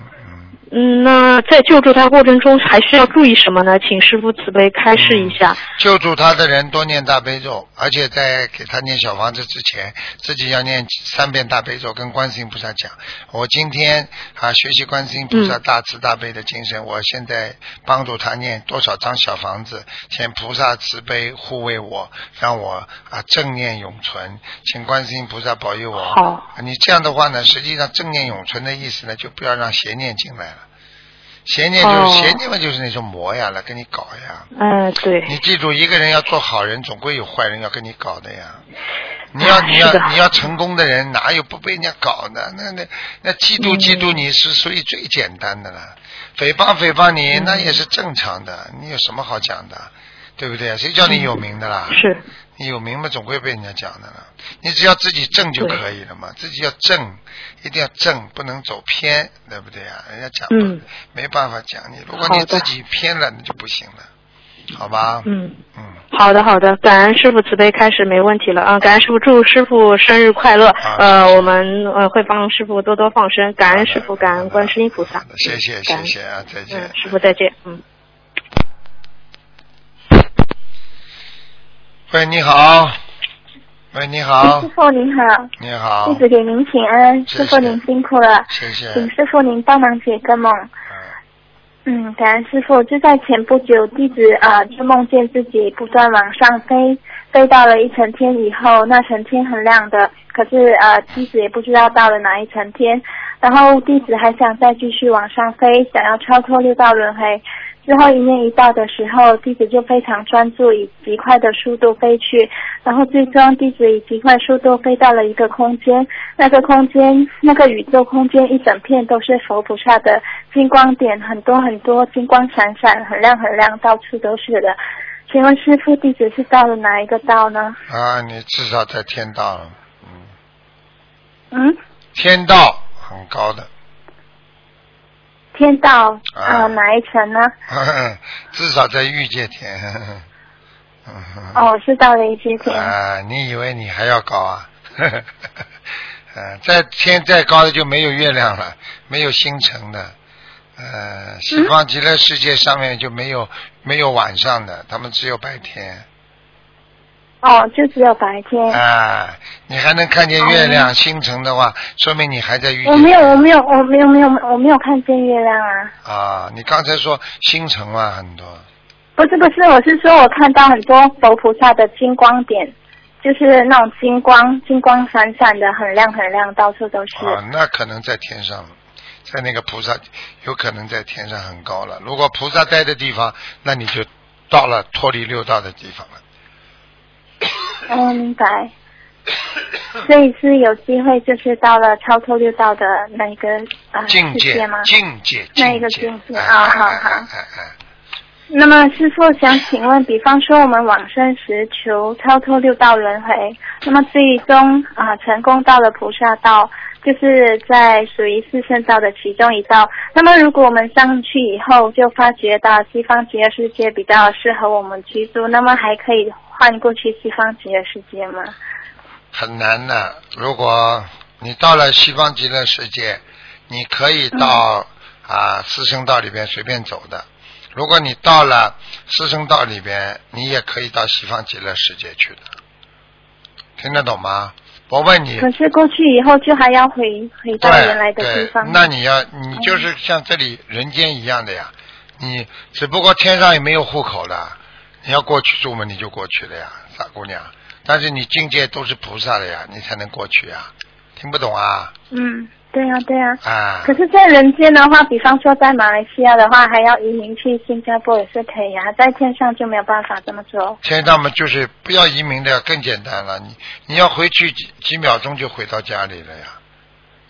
Speaker 5: 那在救助他过程中还需要注意什么呢？请师傅慈悲开示一下。
Speaker 1: 救助他的人多念大悲咒，而且在给他念小房子之前，自己要念三遍大悲咒，跟观世音菩萨讲：我今天啊学习观世音菩萨大慈大悲的精神，我现在帮助他念多少张小房子，请菩萨慈悲护卫我，让我啊正念永存，请观世音菩萨保佑我。
Speaker 5: 好。
Speaker 1: 你这样的话呢，实际上正念永存的意思呢，就不要让邪念进来了。邪念就是邪念嘛，就是那种魔呀，来跟你搞呀。
Speaker 5: 嗯，对。
Speaker 1: 你记住，一个人要做好人，总归有坏人要跟你搞的呀。你要你要你要成功的人，哪有不被人家搞的？那那那嫉妒嫉妒你是属于最简单的了，诽谤诽谤你那也是正常的。你有什么好讲的？对不对？谁叫你有名的啦？
Speaker 5: 是。
Speaker 1: 你有名嘛，总会被人家讲的了。你只要自己正就可以了嘛，自己要正，一定要正，不能走偏，对不对啊？人家讲，
Speaker 5: 嗯，
Speaker 1: 没办法讲你。如果你自己偏了，那就不行了，好吧？
Speaker 5: 嗯
Speaker 1: 嗯，
Speaker 5: 好的好的，感恩师傅慈悲开始，没问题了啊！感恩师傅，祝师傅生日快乐。呃，我们呃会帮师傅多多放生，感恩师傅，感恩观世音菩萨。
Speaker 1: 谢谢谢谢啊，再见。
Speaker 5: 师傅再见，嗯。
Speaker 1: 喂，你好。喂，你好。
Speaker 6: 师傅您好。
Speaker 1: 你好。
Speaker 6: 弟子给您请安，师傅您辛苦了。
Speaker 1: 谢谢。
Speaker 6: 请师傅您帮忙解个梦。嗯，感恩师傅。就在前不久，弟子呃就梦见自己不断往上飞，飞到了一层天以后，那层天很亮的，可是呃弟子也不知道到了哪一层天。然后弟子还想再继续往上飞，想要超脱六道轮回。之后一念一到的时候，弟子就非常专注，以极快的速度飞去。然后最终，弟子以极快速度飞到了一个空间，那个空间，那个宇宙空间一整片都是佛菩萨的金光点，很多很多金光闪闪，很亮很亮，到处都是的。请问师傅，弟子是到了哪一个道呢？
Speaker 1: 啊，你至少在天道了，
Speaker 6: 嗯，
Speaker 1: 天道很高的，
Speaker 6: 天道
Speaker 1: 啊
Speaker 6: 呃哪一层呢？
Speaker 1: 至少在欲界天。
Speaker 6: 哦，是到了一阶天。
Speaker 1: 啊，你以为你还要高啊？呃，在天再高的就没有月亮了，没有星辰的。呃，西方极乐世界上面就没有、没有晚上的，他们只有白天。
Speaker 6: 哦，就只有白天。
Speaker 1: 啊，你还能看见月亮、星辰的话，说明你还在遇见。
Speaker 6: 我没有，我没有，我没有，没有，我没有看见月亮啊！
Speaker 1: 啊，你刚才说星辰嘛，很多。
Speaker 6: 不是不是，我是说我看到很多佛菩萨的金光点，就是那种金光，金光闪闪的，很亮很亮，到处都是。
Speaker 1: 啊，那可能在天上，在那个菩萨有可能在天上很高了。如果菩萨待的地方，那你就到了脱离六道的地方了。
Speaker 6: 哦，明白。所以是有机会，就是到了超脱六道的那一个啊、
Speaker 1: 境界
Speaker 6: 吗？
Speaker 1: 境界，
Speaker 6: 那一个
Speaker 1: 境
Speaker 6: 境界
Speaker 1: 哎
Speaker 6: 啊好好那么师傅想请问，比方说我们往生时求超脱六道轮回，那么最终啊、成功到了菩萨道，就是在属于四圣道的其中一道。那么如果我们上去以后，就发觉到西方极乐世界比较适合我们居住，那么还可以换过去西方极乐世界吗？
Speaker 1: 很难的。如果你到了西方极乐世界，你可以到、啊四圣道里边随便走的。如果你到了四圣道里边，你也可以到西方极乐世界去的。听得懂吗？我问你，
Speaker 6: 可是过去以后就还要回回到原来的地
Speaker 1: 对
Speaker 6: 方。，
Speaker 1: 那你要你就是像这里人间一样的呀，你只不过天上也没有户口的，你要过去住嘛，你就过去了呀，傻姑娘。但是你境界都是菩萨的呀，你才能过去呀。听不懂啊？
Speaker 6: 嗯，对呀、对呀、
Speaker 1: 啊，
Speaker 6: 可是，在人间的话，比方说在马来西亚的话，还要移民去新加坡也是可以啊，在天上就没有办法这么做。
Speaker 1: 天上嘛就是不要移民的更简单了，你你要回去几几秒钟就回到家里了呀，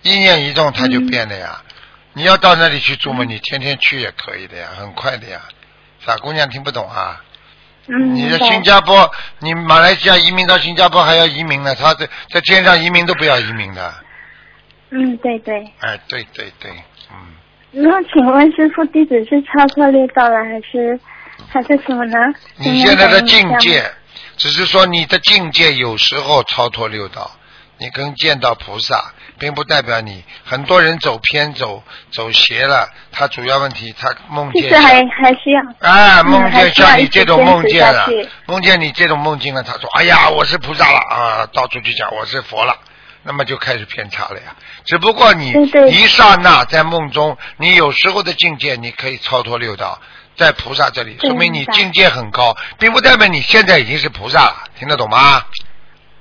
Speaker 1: 一念一动它就变了呀。你要到那里去住嘛，你天天去也可以的呀，很快的呀。傻姑娘听不懂啊？
Speaker 6: 嗯，
Speaker 1: 你在
Speaker 6: 对
Speaker 1: 新加坡，你马来西亚移民到新加坡还要移民呢，他在在天上移民都不要移民的。
Speaker 6: 嗯，对对。
Speaker 1: 哎，对对对，嗯，
Speaker 6: 那请问师傅，弟子是超脱六道了，还是还是什么呢？
Speaker 1: 你现在的境界，只是说你的境界有时候超脱六道，你跟见到菩萨，并不代表你很多人走偏走走邪了，他主要问题他梦见
Speaker 6: 其实还还需要。
Speaker 1: 啊，
Speaker 6: 嗯
Speaker 1: 梦见像你这种梦见了梦见你这种梦境了，他说：“哎呀，我是菩萨了啊！”到处去讲我是佛了，那么就开始偏差了呀。只不过你一刹那在梦中，你有时候的境界你可以超脱六道，在菩萨这里，说明你境界很高，并不代表你现在已经是菩萨了，听得懂吗？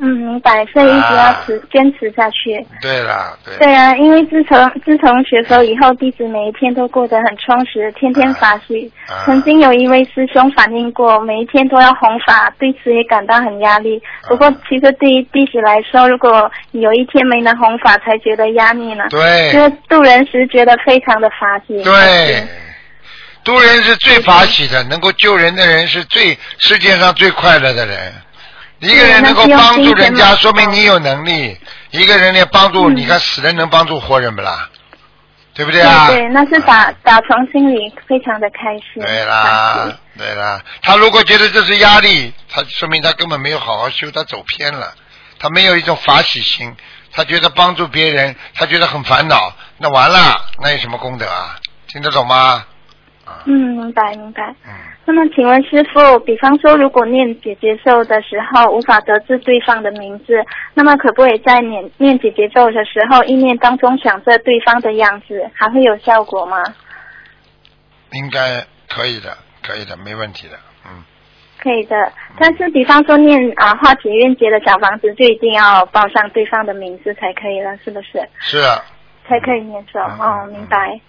Speaker 6: 嗯，明白，所以一直要持、坚持下去。
Speaker 1: 对啦，对。
Speaker 6: 对啊，因为自从自从学佛以后，弟子每一天都过得很充实，天天法喜。
Speaker 1: 啊
Speaker 6: 曾经有一位师兄反映过，每一天都要弘法，对此也感到很压力。不过，其实对于弟子来说，如果有一天没能弘法，才觉得压力呢。
Speaker 1: 对
Speaker 6: 就是渡人时觉得非常的法喜。
Speaker 1: 对，渡人是最法喜的，能够救人的人是最世界上最快乐的人。一个人能够帮助人家，说明你有能力。一个人连帮助，
Speaker 6: 嗯
Speaker 1: 你看死人能帮助活人不啦？对不对啊？
Speaker 6: 对对，那是打打从心里非常的开心。
Speaker 1: 对啦，对啦。他如果觉得这是压力，他说明他根本没有好好修，他走偏了，他没有一种法喜心，他觉得帮助别人，他觉得很烦恼，那完了，那有什么功德啊？听得懂吗？啊，
Speaker 6: 嗯，明白明白。
Speaker 1: 嗯。
Speaker 6: 那么，请问师傅，比方说，如果念姐姐咒的时候无法得知对方的名字，那么可不可以在念念姐姐咒的时候，意念当中想着对方的样子，还会有效果吗？
Speaker 1: 应该可以的，可以的，没问题的，嗯。
Speaker 6: 可以的，但是比方说念啊化解冤结的小房子，就一定要报上对方的名字才可以了，是不是？
Speaker 1: 是啊，
Speaker 6: 才可以念咒。
Speaker 1: 嗯
Speaker 6: 哦，明白。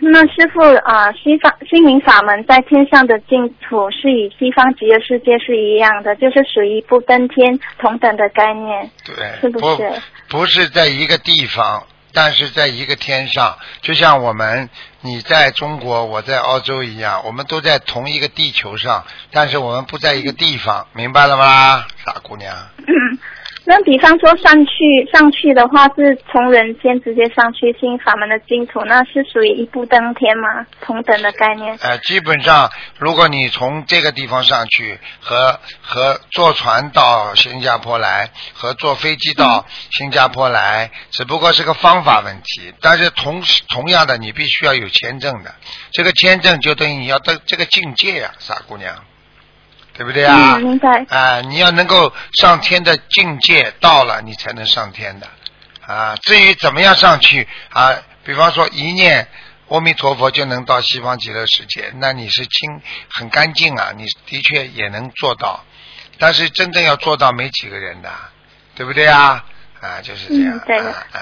Speaker 6: 那师傅啊，西方心灵法门在天上的净土是与西方极乐世界是一样的，就是属于不登天同等的概念，
Speaker 1: 对，
Speaker 6: 是不是？
Speaker 1: 不是在一个地方，但是在一个天上，就像我们你在中国，我在澳洲一样，我们都在同一个地球上，但是我们不在一个地方，明白了吗，傻姑娘？
Speaker 6: 那比方说上去上去的话，是从人间直接上去新法门的净土，那是属于一步登天吗？同等的概念？
Speaker 1: 呃，基本上，如果你从这个地方上去，和和坐船到新加坡来，和坐飞机到新加坡来，只不过是个方法问题。但是同时同样的，你必须要有签证的，这个签证就等于你要到这个境界呀、傻姑娘，对不对啊？
Speaker 6: 嗯，明白。
Speaker 1: 啊、你要能够上天的境界到了，你才能上天的。啊，至于怎么样上去啊，比方说一念阿弥陀佛就能到西方极乐世界，那你是清很干净啊，你的确也能做到。但是真正要做到没几个人的，对不对啊？啊，就是这样。
Speaker 6: 嗯对的
Speaker 1: 啊啊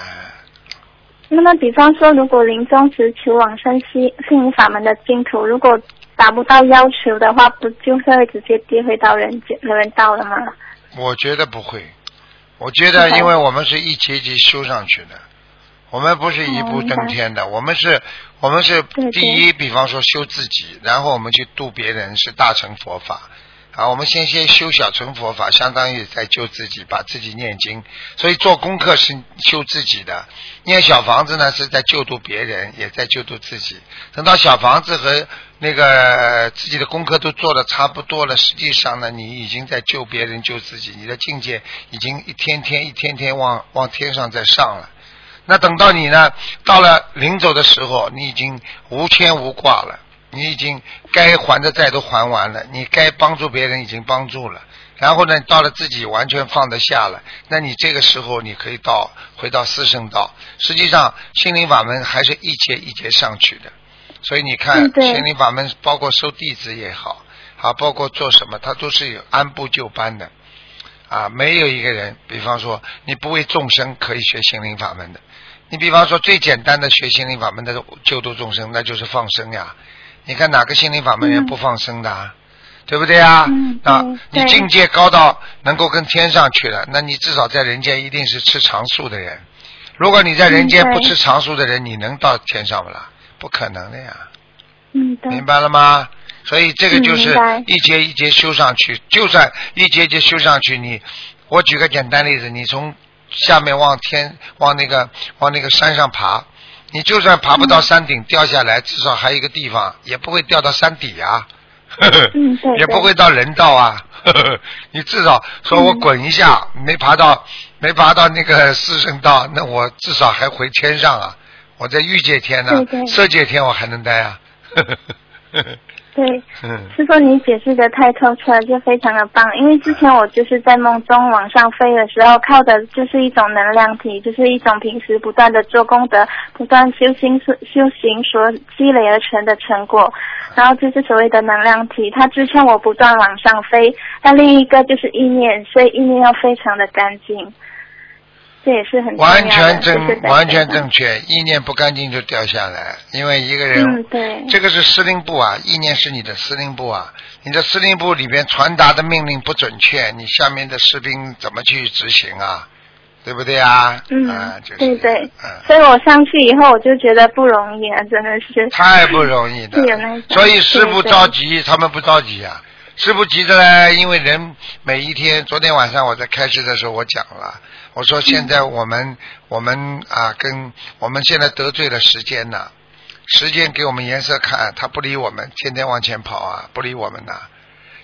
Speaker 6: 那么，比方说，如果临终时求往生西心灵法门的净土，如果达不到要求的话，不就是会直接跌回到人间人道了吗？
Speaker 1: 我觉得不会，我觉得因为我们是一级一级修上去的，我们不是一步登天的，我们是，我们是第一，比方说修自己，然后我们去度别人，是大乘佛法。啊，我们先先修小乘佛法，相当于在救自己，把自己念经。所以做功课是修自己的，念小房子呢是在救度别人，也在救度自己。等到小房子和那个自己的功课都做的差不多了，实际上呢，你已经在救别人、救自己，你的境界已经一天天、一天天往往天上在上了。那等到你呢，到了临走的时候，你已经无牵无挂了，你已经该还的债都还完了，你该帮助别人已经帮助了。然后呢，到了自己完全放得下了，那你这个时候你可以到回到四圣道。实际上，心灵法门还是一节一节上去的。所以你看心灵法门包括收弟子也好，啊，包括做什么，他都是有按部就班的。啊，没有一个人，比方说你不为众生可以学心灵法门的。你比方说最简单的学心灵法门的救度众生，那就是放生呀。你看哪个心灵法门人
Speaker 6: 嗯
Speaker 1: 不放生的、啊？对不对啊？
Speaker 6: 嗯
Speaker 1: 啊你境界高到能够跟天上去了，那你至少在人间一定是吃长素的人。如果你在人间不吃长素的人，你能到天上不啦？不可能的呀。
Speaker 6: 嗯，对。
Speaker 1: 明白了吗？所以这个就是一节一节修上去，就算一节一节修上去，你我举个简单例子，你从下面往天往那个往那个山上爬，你就算爬不到山顶掉下来，至少还有一个地方，也不会掉到山底啊，呵呵
Speaker 6: 嗯对
Speaker 1: 也不会到人道啊，呵 呵你至少说我滚一下，没爬到没爬到那个四圣道，那我至少还回天上啊，我在欲界天呢、
Speaker 6: 对对
Speaker 1: 色界天我还能待啊。呵呵呵呵
Speaker 6: 对，
Speaker 1: 嗯，
Speaker 6: 师傅，你解释的太透彻了，就非常的棒。因为之前我就是在梦中往上飞的时候，靠的就是一种能量体，就是一种平时不断的做功德、不断修行所修行所积累而成的成果。然后就是所谓的能量体，它支撑我不断往上飞。那另一个就是意念，所以意念要非常的干净，这也是很
Speaker 1: 完全正完全正确，意念不干净就掉下来，因为一个人、
Speaker 6: 嗯，对，
Speaker 1: 这个是司令部啊，意念是你的司令部啊，你的司令部里边传达的命令不准确，你下面的士兵怎么去执行啊？对不对啊？
Speaker 6: 嗯，
Speaker 1: 啊，就是
Speaker 6: 对对
Speaker 1: 嗯，
Speaker 6: 所以我上去以后，我就觉得不容易啊，真的是。
Speaker 1: 太不容易的
Speaker 6: 是 有那种，
Speaker 1: 所以师傅
Speaker 6: 对对
Speaker 1: 着急，他们不着急啊。师傅急着呢，因为人每一天，昨天晚上我在开始的时候我讲了，我说现在我们、我们啊，跟我们现在得罪了时间呐，时间给我们颜色看，他不理我们，天天往前跑啊，不理我们呐。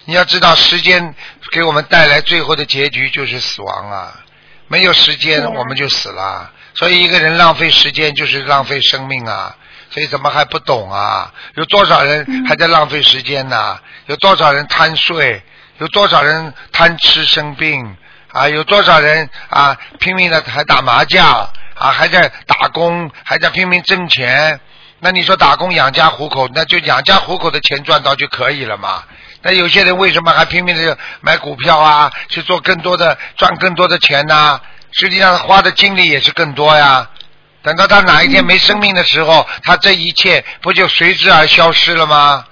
Speaker 1: 你要知道，时间给我们带来最后的结局就是死亡啊！没有时间我们就死了。所以一个人浪费时间就是浪费生命啊！所以怎么还不懂啊？有多少人还在浪费时间呢、有多少人贪睡？有多少人贪吃生病？啊，有多少人啊拼命的还打麻将啊，还在打工，还在拼命挣钱？那你说打工养家糊口，那就养家糊口的钱赚到就可以了嘛？那有些人为什么还拼命的买股票啊，去做更多的赚更多的钱呢、实际上花的精力也是更多呀。等到他哪一天没生命的时候，他这一切不就随之而消失了吗？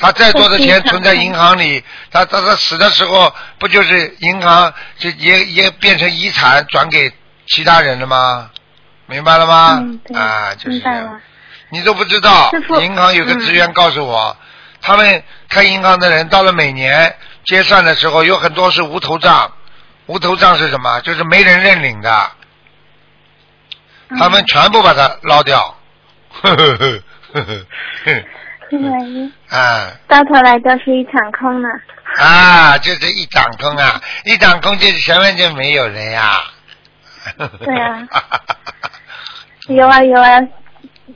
Speaker 1: 他再多的钱存在银行里，他他他死的时候，不就是银行就也也变成遗产转给其他人了吗？明白了吗？
Speaker 6: 嗯
Speaker 1: 啊，就是这样。你都不知道银行有个
Speaker 6: 嗯
Speaker 1: 职员告诉我，他们开银行的人到了每年结算的时候，有很多是无头账。无头账是什么？就是没人认领的，他们全部把它捞掉。呵呵呵呵呵啊。
Speaker 6: 到头来都是一场空呢。
Speaker 1: 啊，就是一场空啊，一场空就是前面就没有人呀。
Speaker 6: 对啊。有啊有啊，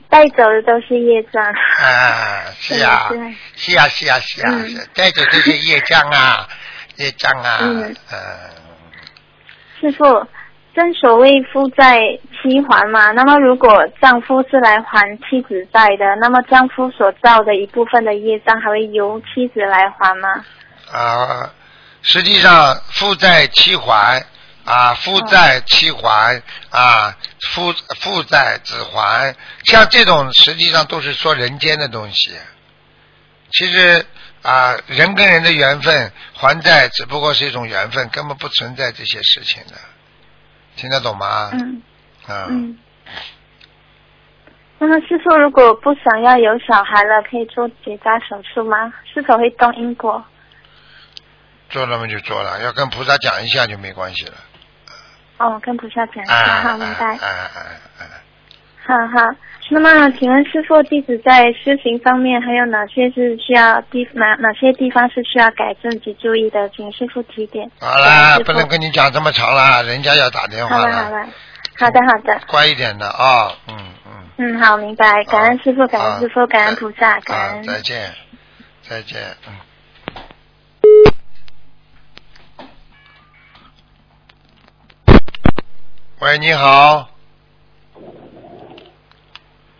Speaker 6: 带走的都是业障。
Speaker 1: 啊，是呀、
Speaker 6: 对对
Speaker 1: 是啊、是啊、是啊、带走这些业障啊，业障啊，
Speaker 6: 嗯。
Speaker 1: 嗯。
Speaker 6: 师傅，正所谓夫债妻还嘛，那么如果丈夫是来还妻子债的，那么丈夫所造的一部分的业障还会由妻子来还吗？
Speaker 1: 啊，实际上负债妻还啊，负债妻还啊，负负债子还，像这种实际上都是说人间的东西。其实啊，人跟人的缘分还债只不过是一种缘分，根本不存在这些事情的，听得懂吗？
Speaker 6: 嗯
Speaker 1: 啊，
Speaker 6: 嗯。那么师傅，如果不想要有小孩了，可以做结扎手术吗？是否会动因果？
Speaker 1: 做了嘛就做了，要跟菩萨讲一下就没关系了。
Speaker 6: 哦，跟菩萨讲一下，
Speaker 1: 啊
Speaker 6: 好，明白。
Speaker 1: 啊啊啊！
Speaker 6: 好好，那么请问师傅，弟子在修行方面还有哪些是需要地哪哪些地方是需要改正及注意的？请师傅提点。
Speaker 1: 好啦，不能跟你讲这么长了，人家要打电话
Speaker 6: 好了好了，好的好的，
Speaker 1: 乖一点的啊、嗯嗯。
Speaker 6: 嗯，好，明白。感恩师傅，感恩师傅，
Speaker 1: 啊
Speaker 6: 感恩菩萨，感
Speaker 1: 啊，
Speaker 6: 恩。
Speaker 1: 再见，再见，嗯。喂，你好。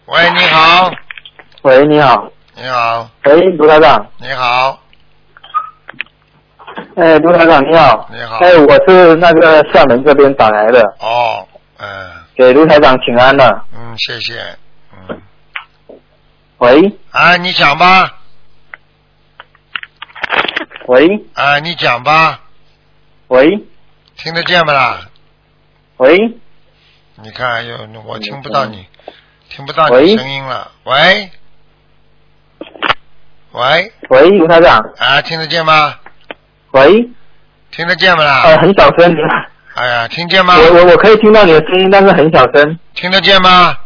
Speaker 1: 喂，你好，
Speaker 7: 喂，你好，
Speaker 1: 你好，
Speaker 7: 喂，卢台长，
Speaker 1: 你好，
Speaker 7: 哎，卢台长你好，
Speaker 1: 你好。
Speaker 7: 哎，我是那个厦门这边打来的，
Speaker 1: 哦，嗯。
Speaker 7: 给卢台长请安了。
Speaker 1: 嗯，谢谢，嗯，
Speaker 7: 喂？
Speaker 1: 啊，你讲吧，
Speaker 7: 喂？
Speaker 1: 啊，你讲吧，
Speaker 7: 喂？
Speaker 1: 听得见不啦？
Speaker 7: 喂，
Speaker 1: 你看，有我听不到你，听不到
Speaker 7: 喂
Speaker 1: 你声音了。喂，喂，
Speaker 7: 喂，吴台长，
Speaker 1: 啊，听得见吗？
Speaker 7: 喂，
Speaker 1: 听得见不啦？
Speaker 7: 呃，很小声，
Speaker 1: 哎呀，听见吗？
Speaker 7: 我我我可以听到你的声音，但是很小声。
Speaker 1: 听得见吗？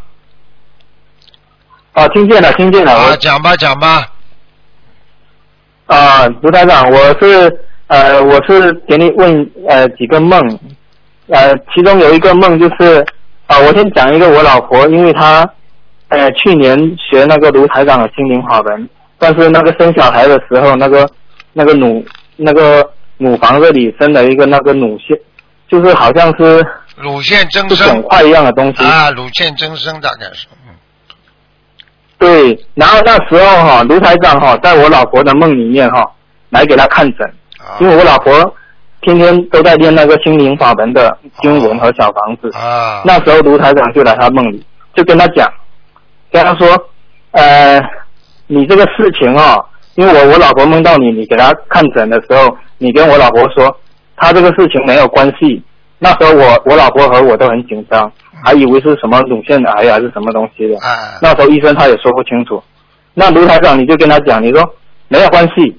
Speaker 7: 哦，听见了，听见了。
Speaker 1: 啊，讲吧，讲吧。
Speaker 7: 啊，卢台长，我是呃，我是给你问呃几个梦，呃，其中有一个梦就是啊、我先讲一个我老婆，因为她呃去年学那个卢台长的心灵法门，但是那个生小孩的时候，那个那个乳那个乳房这里生了一个那个乳腺，就是好像是
Speaker 1: 乳腺增
Speaker 7: 生肿
Speaker 1: 生
Speaker 7: 块一样的东西。
Speaker 1: 啊，乳腺增生大概是，嗯，
Speaker 7: 对，然后那时候哈，卢台长哈，在我老婆的梦里面哈，来给她看诊。
Speaker 1: 啊
Speaker 7: 因为我老婆天天都在练那个心灵法门的经文和小房子。
Speaker 1: 啊，
Speaker 7: 那时候卢台长就来他梦里，就跟他讲，跟他说，呃，你这个事情哦，因为我我老婆梦到你，你给她看诊的时候，你跟我老婆说，她这个事情没有关系。那时候我我老婆和我都很紧张，还以为是什么乳腺癌还是什么东西的。
Speaker 1: 啊，
Speaker 7: 那时候医生他也说不清楚。那卢台长你就跟他讲，你说没有关系。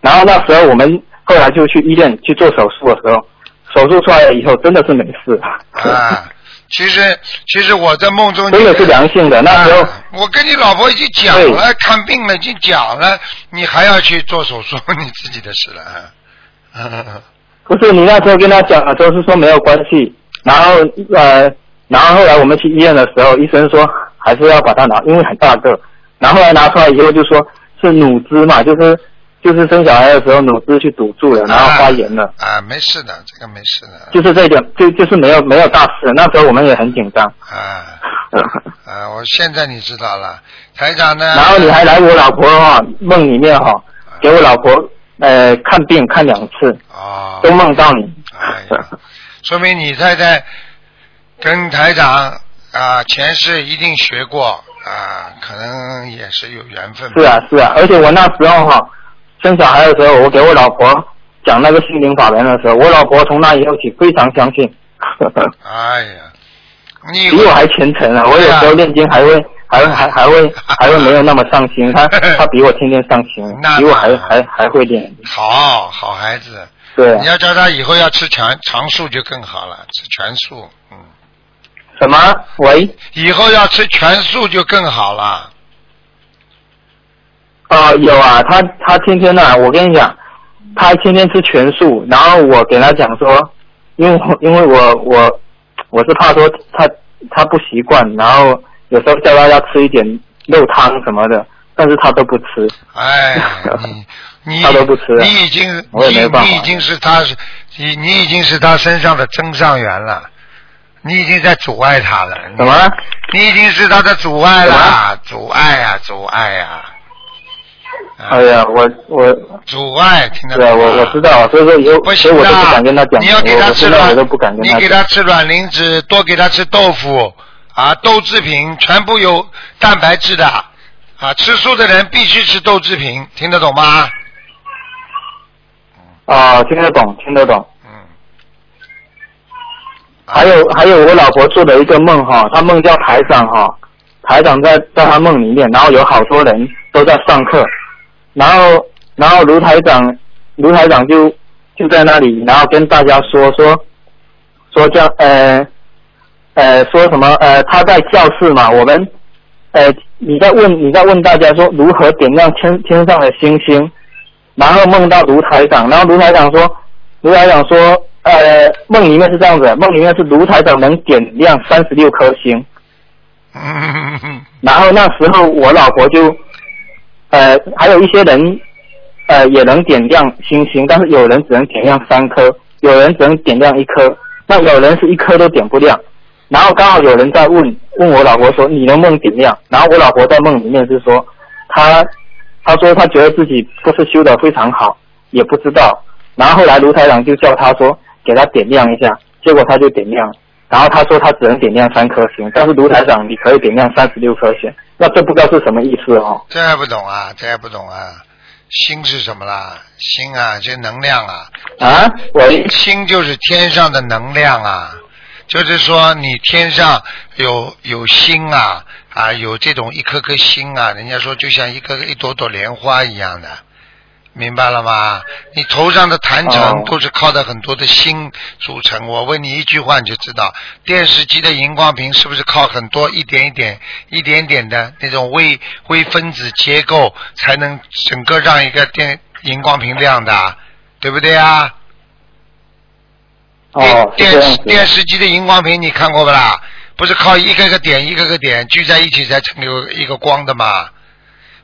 Speaker 7: 然后那时候我们后来就去医院去做手术的时候，手术出来了以后真的是没事，
Speaker 1: 啊，其实其实我在梦中
Speaker 7: 真的是良性的。那时候、
Speaker 1: 啊我跟你老婆已经讲了，看病了已经讲了，你还要去做手术，你自己的事了啊。
Speaker 7: 不是你那时候跟他讲了，都是说没有关系。然后呃，然后后来我们去医院的时候，医生说还是要把它拿，因为很大个。然后后来拿出来以后就说是乳汁嘛，就是就是生小孩的时候脑子去堵住了，然后发炎了，
Speaker 1: 啊，没事的，这个没事的。
Speaker 7: 就是这点，就就是没有没有大事。那时候我们也很紧张。
Speaker 1: 啊 啊！我现在你知道了，台长呢？
Speaker 7: 然后你还来我老婆哈梦里面哈，给我老婆呃看病看两次，
Speaker 1: 啊，
Speaker 7: 都梦到你。
Speaker 1: 哎呀，说明你太太跟台长啊前世一定学过啊，可能也是有缘分。
Speaker 7: 是啊是啊，而且我那时候哈生小孩的时候，我给我老婆讲那个心灵法门的时候，我老婆从那以后起非常相信。
Speaker 1: 哎呀，你
Speaker 7: 比我还虔诚啊！我有时候念经还会还会还还会 还会没有那么上心，他他 比我天天上心，比我还还还会念。
Speaker 1: 好好孩子，
Speaker 7: 对
Speaker 1: 你要叫他以后要吃全长素就更好了，吃全素，嗯，
Speaker 7: 什么？喂？
Speaker 1: 以后要吃全素就更好了。
Speaker 7: 啊、有啊，他他天天呢、我跟你讲，他天天吃全素，然后我给他讲说，因为因为我我我是怕说他他不习惯，然后有时候叫他要吃一点肉汤什么的，但是他都不吃。
Speaker 1: 哎，你 你
Speaker 7: 他都不吃啊
Speaker 1: 你已经
Speaker 7: 我也没办法
Speaker 1: 你你已经是他是你你已经是他身上的增上缘了，你已经在阻碍他了。
Speaker 7: 怎么？
Speaker 1: 你已经是他的阻碍了，阻碍呀、阻碍呀、
Speaker 7: 哎呀，我我
Speaker 1: 阻碍，听得
Speaker 7: 对啊，
Speaker 1: 懂吗？
Speaker 7: 我我知道，所以说以后
Speaker 1: 不行的
Speaker 7: 我都不敢跟他讲，
Speaker 1: 你要给他吃软，
Speaker 7: 现在我都不敢跟
Speaker 1: 你
Speaker 7: 他讲。
Speaker 1: 给他吃卵磷脂，多给他吃豆腐啊，豆制品全部有蛋白质的啊，吃素的人必须吃豆制品，听得懂吗？
Speaker 7: 啊，听得懂，听得懂。
Speaker 1: 嗯。
Speaker 7: 还有还有，我老婆做的一个梦哈，她梦叫台长哈，台长在在她梦里面，然后有好多人都在上课，然后然后卢台长卢台长就就在那里，然后跟大家说说说叫呃呃说什么呃他在教室嘛，我们呃你在问你在问大家说如何点亮天天上的星星，然后梦到卢台长，然后卢台长说卢台长说呃梦里面是这样子，梦里面是卢台长能点亮三十六颗星。
Speaker 1: 嗯
Speaker 7: 然后那时候我老婆就，呃，还有一些人，呃，也能点亮星星，但是有人只能点亮三颗，有人只能点亮一颗，那有人是一颗都点不亮。然后刚好有人在问问我老婆说你能不能点亮？然后我老婆在梦里面是说，她她说她觉得自己不是修的非常好，也不知道。然后后来卢台长就叫她说给她点亮一下，结果她就点亮了。然后他说他只能点亮三颗星，但是卢台长你可以点亮三十六颗星，那这不知道是什么意思哦。
Speaker 1: 这还不懂啊？这还不懂啊？星是什么啦？星啊，这能量啊。
Speaker 7: 啊，喂，
Speaker 1: 心就是天上的能量啊，就是说你天上有有星啊啊，有这种一颗颗星啊，人家说就像一颗一朵朵莲花一样的。明白了吗？你头上的坛城
Speaker 7: 哦
Speaker 1: 都是靠的很多的星组成。我问你一句话，你就知道，电视机的荧光屏是不是靠很多一点一点、一点点的那种微微分子结构，才能整个让一个电荧光屏亮的，对不对啊？
Speaker 7: 哦，
Speaker 1: 电电视。电视机的荧光屏你看过不啦？不是靠一个个点一个个点聚在一起才成有一个光的吗？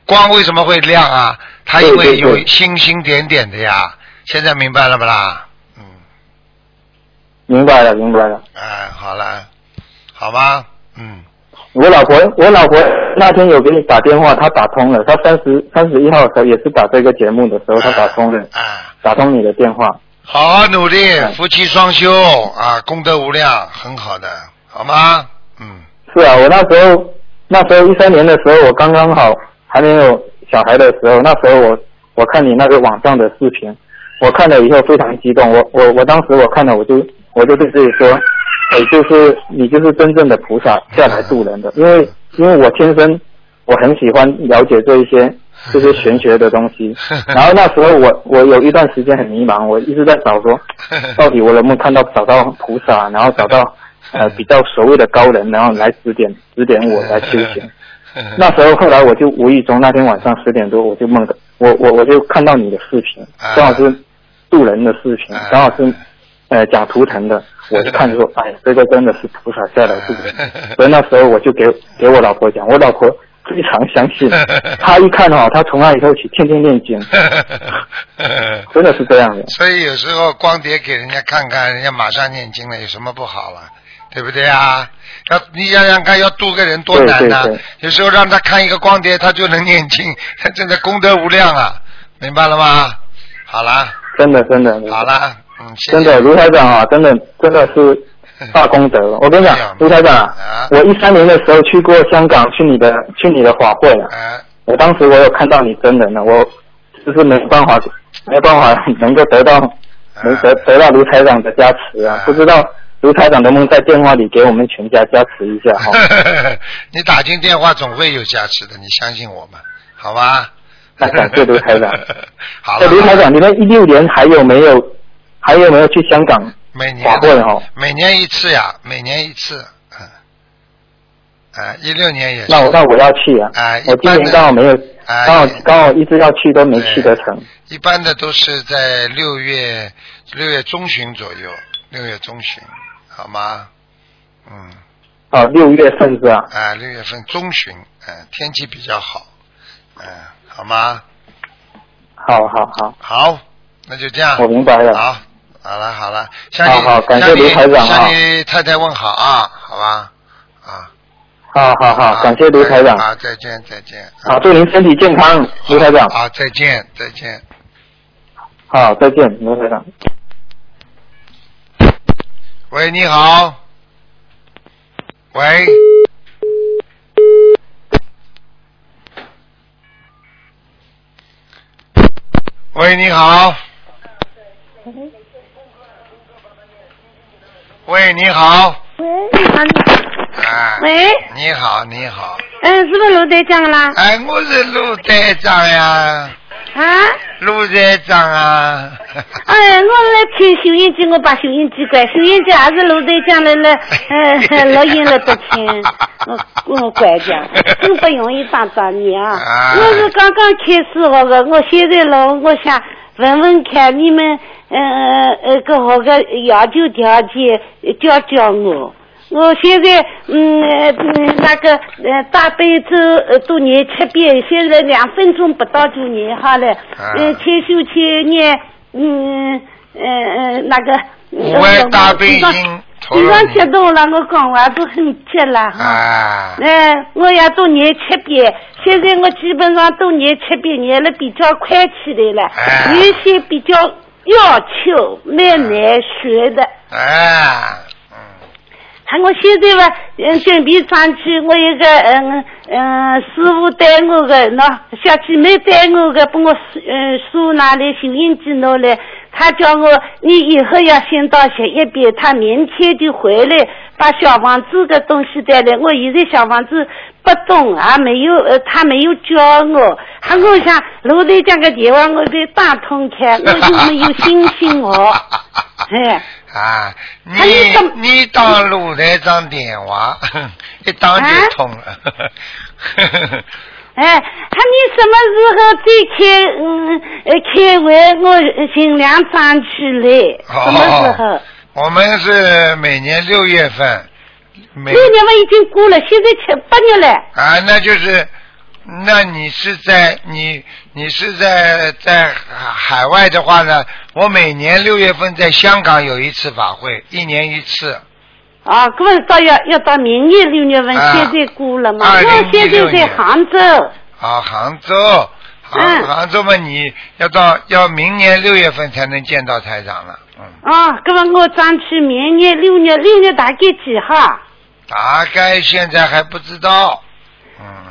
Speaker 1: 光为什么会亮啊？它因为有星星点点的呀。现在明白了不啦？嗯，
Speaker 7: 明白了，明白了。
Speaker 1: 哎，好了，好吗？嗯，
Speaker 7: 我老婆，我老婆那天有给你打电话，她打通了。她三十三十一号的时候也是打这个节目的时候，她打通了，
Speaker 1: 哎，
Speaker 7: 打通你的电话。
Speaker 1: 好好努力，
Speaker 7: 嗯
Speaker 1: 夫妻双修啊，功德无量，很好的，好吗？嗯，
Speaker 7: 是啊，我那时候那时候一三年的时候，我刚刚好还没有小孩的时候，那时候我我看你那个网上的视频，我看了以后非常激动，我我我当时我看了我就我就对自己说，哎，就是你就是真正的菩萨下来度人的，因为因为我天生我很喜欢了解这一些这些玄学的东西，然后那时候我我有一段时间很迷茫，我一直在找说，到底我能不能看到找到菩萨，然后找到呃比较所谓的高人，然后来指点指点我来修行。那时候后来我就无意中那天晚上十点多我就梦到我我我就看到你的视频，
Speaker 1: 啊
Speaker 7: 刚好是渡人的视频
Speaker 1: 啊，
Speaker 7: 刚好是呃讲图腾的，我就看着说，哎，这个真的是菩萨下来渡人。所以那时候我就给给我老婆讲，我老婆非常相信。他一看哦，他从那以后起天天念经，真的是这样的。
Speaker 1: 所以有时候光碟给人家看看，人家马上念经了，有什么不好了？对不对啊？要你想想看，要度个人多难呐、有时候让他看一个光碟，他就能念经，他 真的功德无量啊！明白了吗？好啦，
Speaker 7: 真的真的。
Speaker 1: 好啦，嗯，谢谢
Speaker 7: 真的，卢台长啊，真的真的是 大功德。我跟你讲，卢台长啊，我一三年的时候去过香港，去你的去你的法会啊，
Speaker 1: 啊
Speaker 7: 我当时我有看到你真人了，我就是没办法没办法能够得到能得得到卢台长的加持啊，不知道卢台长能不能在电话里给我们全家加持一下 哈？
Speaker 1: 你打进电话总会有加持的，你相信我们？好吧？
Speaker 7: 那感谢卢台长。
Speaker 1: 好了，
Speaker 7: 那卢台长，你们一六年还有没有还有没有去香港
Speaker 1: 每年
Speaker 7: 法会哈？
Speaker 1: 每年一次呀，每年一次，嗯，啊，一六年也是。
Speaker 7: 那我那我要去啊！
Speaker 1: 啊
Speaker 7: 我今年刚好没有，
Speaker 1: 哎
Speaker 7: 刚好刚好一直要去都没去得成。
Speaker 1: 一般的都是在六月六月中旬左右，六月中旬，好吗？嗯，
Speaker 7: 哦，六月份是吧？
Speaker 1: 啊，六月份中旬，嗯、天气比较好，嗯、好吗？
Speaker 7: 好好好，
Speaker 1: 好，那就这样。
Speaker 7: 我明白了
Speaker 1: 好，好了好了，向你
Speaker 7: 好好感谢
Speaker 1: 向你
Speaker 7: 卢台长啊
Speaker 1: 向你太太问好啊，好吧？啊，
Speaker 7: 好好好，感谢刘台长。
Speaker 1: 啊，再见再见。
Speaker 7: 好，祝您身体健康，刘台长。
Speaker 1: 好，再见再见。
Speaker 7: 好，再见，刘台长。
Speaker 1: 喂，你好。喂。喂，你好。喂，你好。
Speaker 8: 喂，你好。喂。
Speaker 1: 你好，你好。
Speaker 8: 嗯，是不是卢队长啦？
Speaker 1: 哎，我是陆队长呀。
Speaker 8: 啊？
Speaker 1: 陆队长啊。
Speaker 8: 哎，我来听收音机，我把收音机关，收音机还是卢队长来来，呃，录音了不听，我我关掉，真不容易打到你啊！
Speaker 1: 啊
Speaker 8: 我是刚刚开始好的，我现在老，我想问问看你们，呃呃个好个要求条件，教教我。我现在嗯呃嗯那个呃大悲咒呃都念七遍，现在两分钟不到就念好了。
Speaker 1: 啊
Speaker 8: 嗯，千修千念嗯呃呃那个。
Speaker 1: 五位大悲经
Speaker 8: 非常激动了，我讲话都很急了哈。
Speaker 1: 啊。
Speaker 8: 哎，我也都念七遍，现在我基本上都念七遍，念了比较快起来了。
Speaker 1: 哎
Speaker 8: 有一些比较要求蛮难学的。
Speaker 1: 哎，
Speaker 8: 啊，他我现在吧，嗯，准备上去，我一个嗯嗯师傅带我的，喏，小姐妹带我的，把我嗯书拿来，收音机拿来，他叫我你以后要先到学一遍，他明天就回来把小房子的东西带来。我现在小房子不懂，还没有呃，他没有教我，还我想楼台讲个电话，我得打通开，我有没有信心哦？哎。
Speaker 1: 啊，你你打鲁台长电话，一打就通了。
Speaker 8: 哎，他你什么时候再开嗯呃开会，我尽量上去来。什么时候？
Speaker 1: 哦我们是每年六月份，每
Speaker 8: 六月份已经过了，现在七八月了。
Speaker 1: 啊，那就是，那你是在你你是在在海外的话呢？我每年六月份在香港有一次法会，一年一次。
Speaker 8: 啊，根本到要要到明年六月份，
Speaker 1: 啊
Speaker 8: 现在过了嘛。
Speaker 1: 2016
Speaker 8: 我现在在杭州。
Speaker 1: 啊，杭州，杭、杭州嘛，你要到要明年六月份才能见到台长了。
Speaker 8: 嗯啊，那么我争取明年六月，六月大概几号？
Speaker 1: 大概现在还不知道。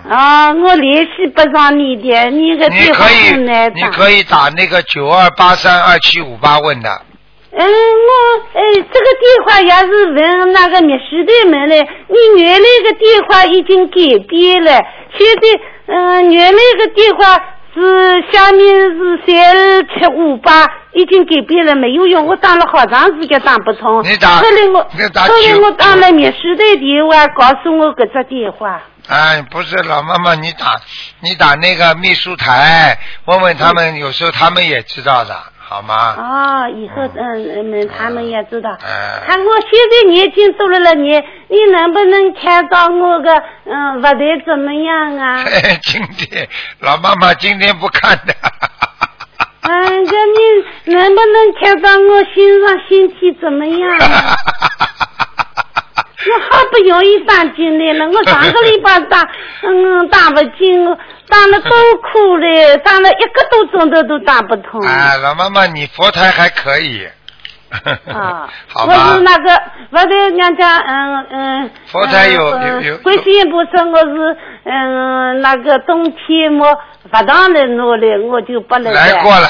Speaker 8: 啊，我联系不上你的，你个
Speaker 1: 你
Speaker 8: 电话
Speaker 1: 可以
Speaker 8: 很难，打。
Speaker 1: 你可以打那个九二八三二七五八问的。
Speaker 8: 嗯，我哎，这个电话也是问那个密室的门嘞，你原来的电话已经改变了，现在嗯、原来的电话是下面是三二七五八，已经改变了，没有用，我打了好长时间打不通。
Speaker 1: 你打
Speaker 8: 后来我后来我打了密室的电话，告诉我这只电话。
Speaker 1: 哎，不是老妈妈，你打你打那个秘书台，问问他们，有时候他们也知道的，好吗？
Speaker 8: 哦，以后嗯嗯，他们也知道。
Speaker 1: 哎
Speaker 8: 看我现在年轻多了了，你你能不能看到我个嗯不得怎么样啊？
Speaker 1: 今天老妈妈今天不看的。
Speaker 8: 嗯，这你能不能看到我身上身体怎么样啊？我好不容易打进来了，我上个礼拜打，嗯，打不进，我打了多苦嘞，打了一个多钟头都打不通。
Speaker 1: 哎，老妈妈，你佛台还可以。
Speaker 8: 啊，
Speaker 1: 好
Speaker 8: 我
Speaker 1: 吧
Speaker 8: 是。那个，我的人家，嗯嗯。
Speaker 1: 佛台有
Speaker 8: 嗯
Speaker 1: 有有
Speaker 8: 观世音菩萨，我是嗯那个冬天我不当来弄了，我就不来。
Speaker 1: 来过了，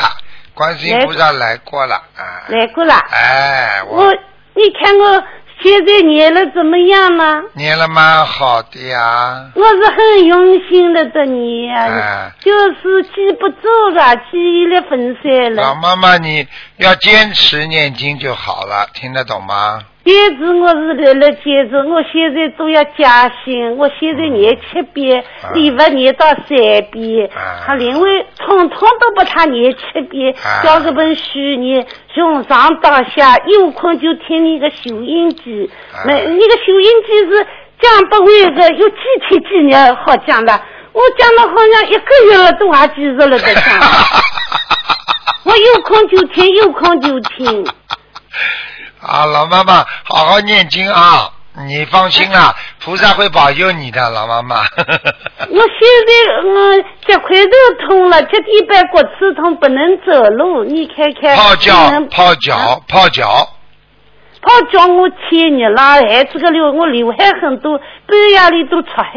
Speaker 1: 观世音菩萨来过了，啊。
Speaker 8: 来过了。
Speaker 1: 哎，
Speaker 8: 我你看我现在念了怎么样呢？
Speaker 1: 念了蛮好的呀。
Speaker 8: 我是很用心的在念就是记不住了，记忆力分散了。
Speaker 1: 老妈妈，你要坚持念经就好了，听得懂吗？
Speaker 8: 戒指我是来了戒指，我现在都要加薪，我现在念七遍，
Speaker 1: 啊。
Speaker 8: 礼佛念到三遍，他另外通通都不他念七遍
Speaker 1: 啊，
Speaker 8: 交这本书念，从上到下，有空就听你个收音机，
Speaker 1: 啊。
Speaker 8: 那你个收音机是讲不完的，有几天几年好讲的，我讲了好像一个月了都还记住了的讲，我有空就听，有空就听。
Speaker 1: 啊，老妈妈，好好念经啊！你放心啦，菩萨会保佑你的，老妈妈。
Speaker 8: 我现在嗯脚块都痛了，脚底板骨刺痛，不能走路。你看看，
Speaker 1: 泡脚，泡脚，泡脚。
Speaker 8: 泡脚我天热了，还这个流我流汗很多，半夜里都出汗。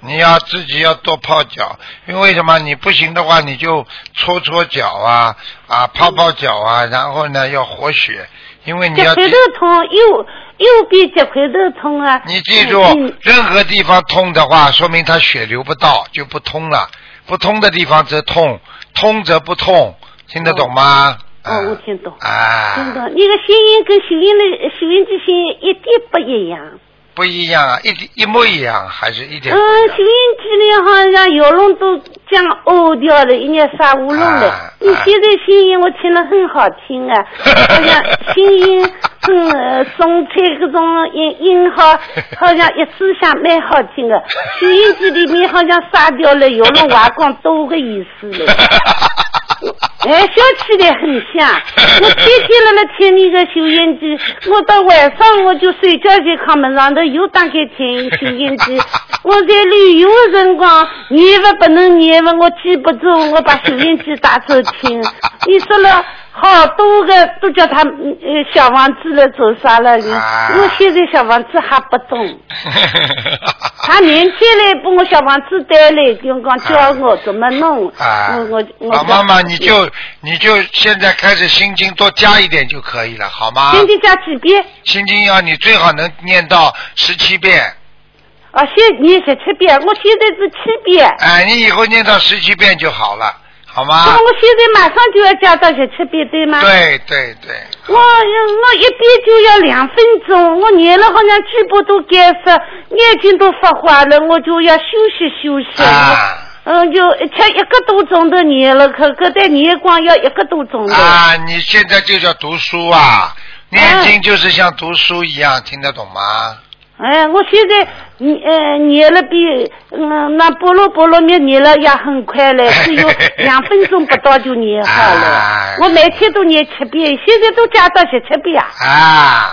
Speaker 1: 你要自己要多泡脚，因为什么？你不行的话，你就搓搓脚啊啊，泡泡脚啊，然后呢要活血，因为你要
Speaker 8: 脚块头痛，右右边脚块头痛啊。
Speaker 1: 你记住
Speaker 8: 嗯，
Speaker 1: 任何地方痛的话，说明它血流不到，就不通了。不通的地方则痛，通则不痛，听得懂吗？
Speaker 8: 哦，我听懂。
Speaker 1: 啊，
Speaker 8: 听懂。你的声音跟收音的收音机声音一点不一样。
Speaker 1: 不一样啊，一点一模一样，还是一点
Speaker 8: 嗯，收音机里好像喉咙都讲呕掉了，一年啥乌龙了。
Speaker 1: 啊
Speaker 8: 你现在声音我听了很好听啊，好像声音很呃松脆，这种音音好，好像一思想蛮好听的。收音机里面好像杀掉了，喉咙挖光多个意思了。哎，笑起来很像。我天天了了听你个收音机，我到晚上我就睡觉前炕门上头又打开听收音机。我在旅游的辰光，念不不能念不，我记不住，我把收音机打走听。你说了好多个都叫他小王子了做啥了？
Speaker 1: 啊
Speaker 8: 我现在小王子还不懂。他年轻来把我小王子带来，就讲教我怎么弄。
Speaker 1: 啊
Speaker 8: 我我我。
Speaker 1: 老妈妈，你就你就现在开始心经多加一点就可以了，好吗？
Speaker 8: 心经加几遍？
Speaker 1: 心经要你最好能念到十七遍，
Speaker 8: 啊，现念十七遍，我现在是七遍。
Speaker 1: 哎，你以后念到十七遍就好了，好吗？
Speaker 8: 那我现在马上就要加到十七遍，对吗？。
Speaker 1: 对对对，
Speaker 8: 我我一遍就要两分钟，我念了好像嘴巴都干涩，眼睛都发花了，我就要休息休息。
Speaker 1: 啊
Speaker 8: 嗯，就吃一个多钟头念了，可可得念光要一个多钟头。
Speaker 1: 啊，你现在就叫读书啊，念经就是像读书一样，听得懂吗？
Speaker 8: 哎，我现在你呃念了比嗯那菠萝菠萝蜜念了也很快嘞，只有两分钟不到就念好了。
Speaker 1: 哎
Speaker 8: 我每天都念七遍，现在都加到十七遍。
Speaker 1: 啊，啊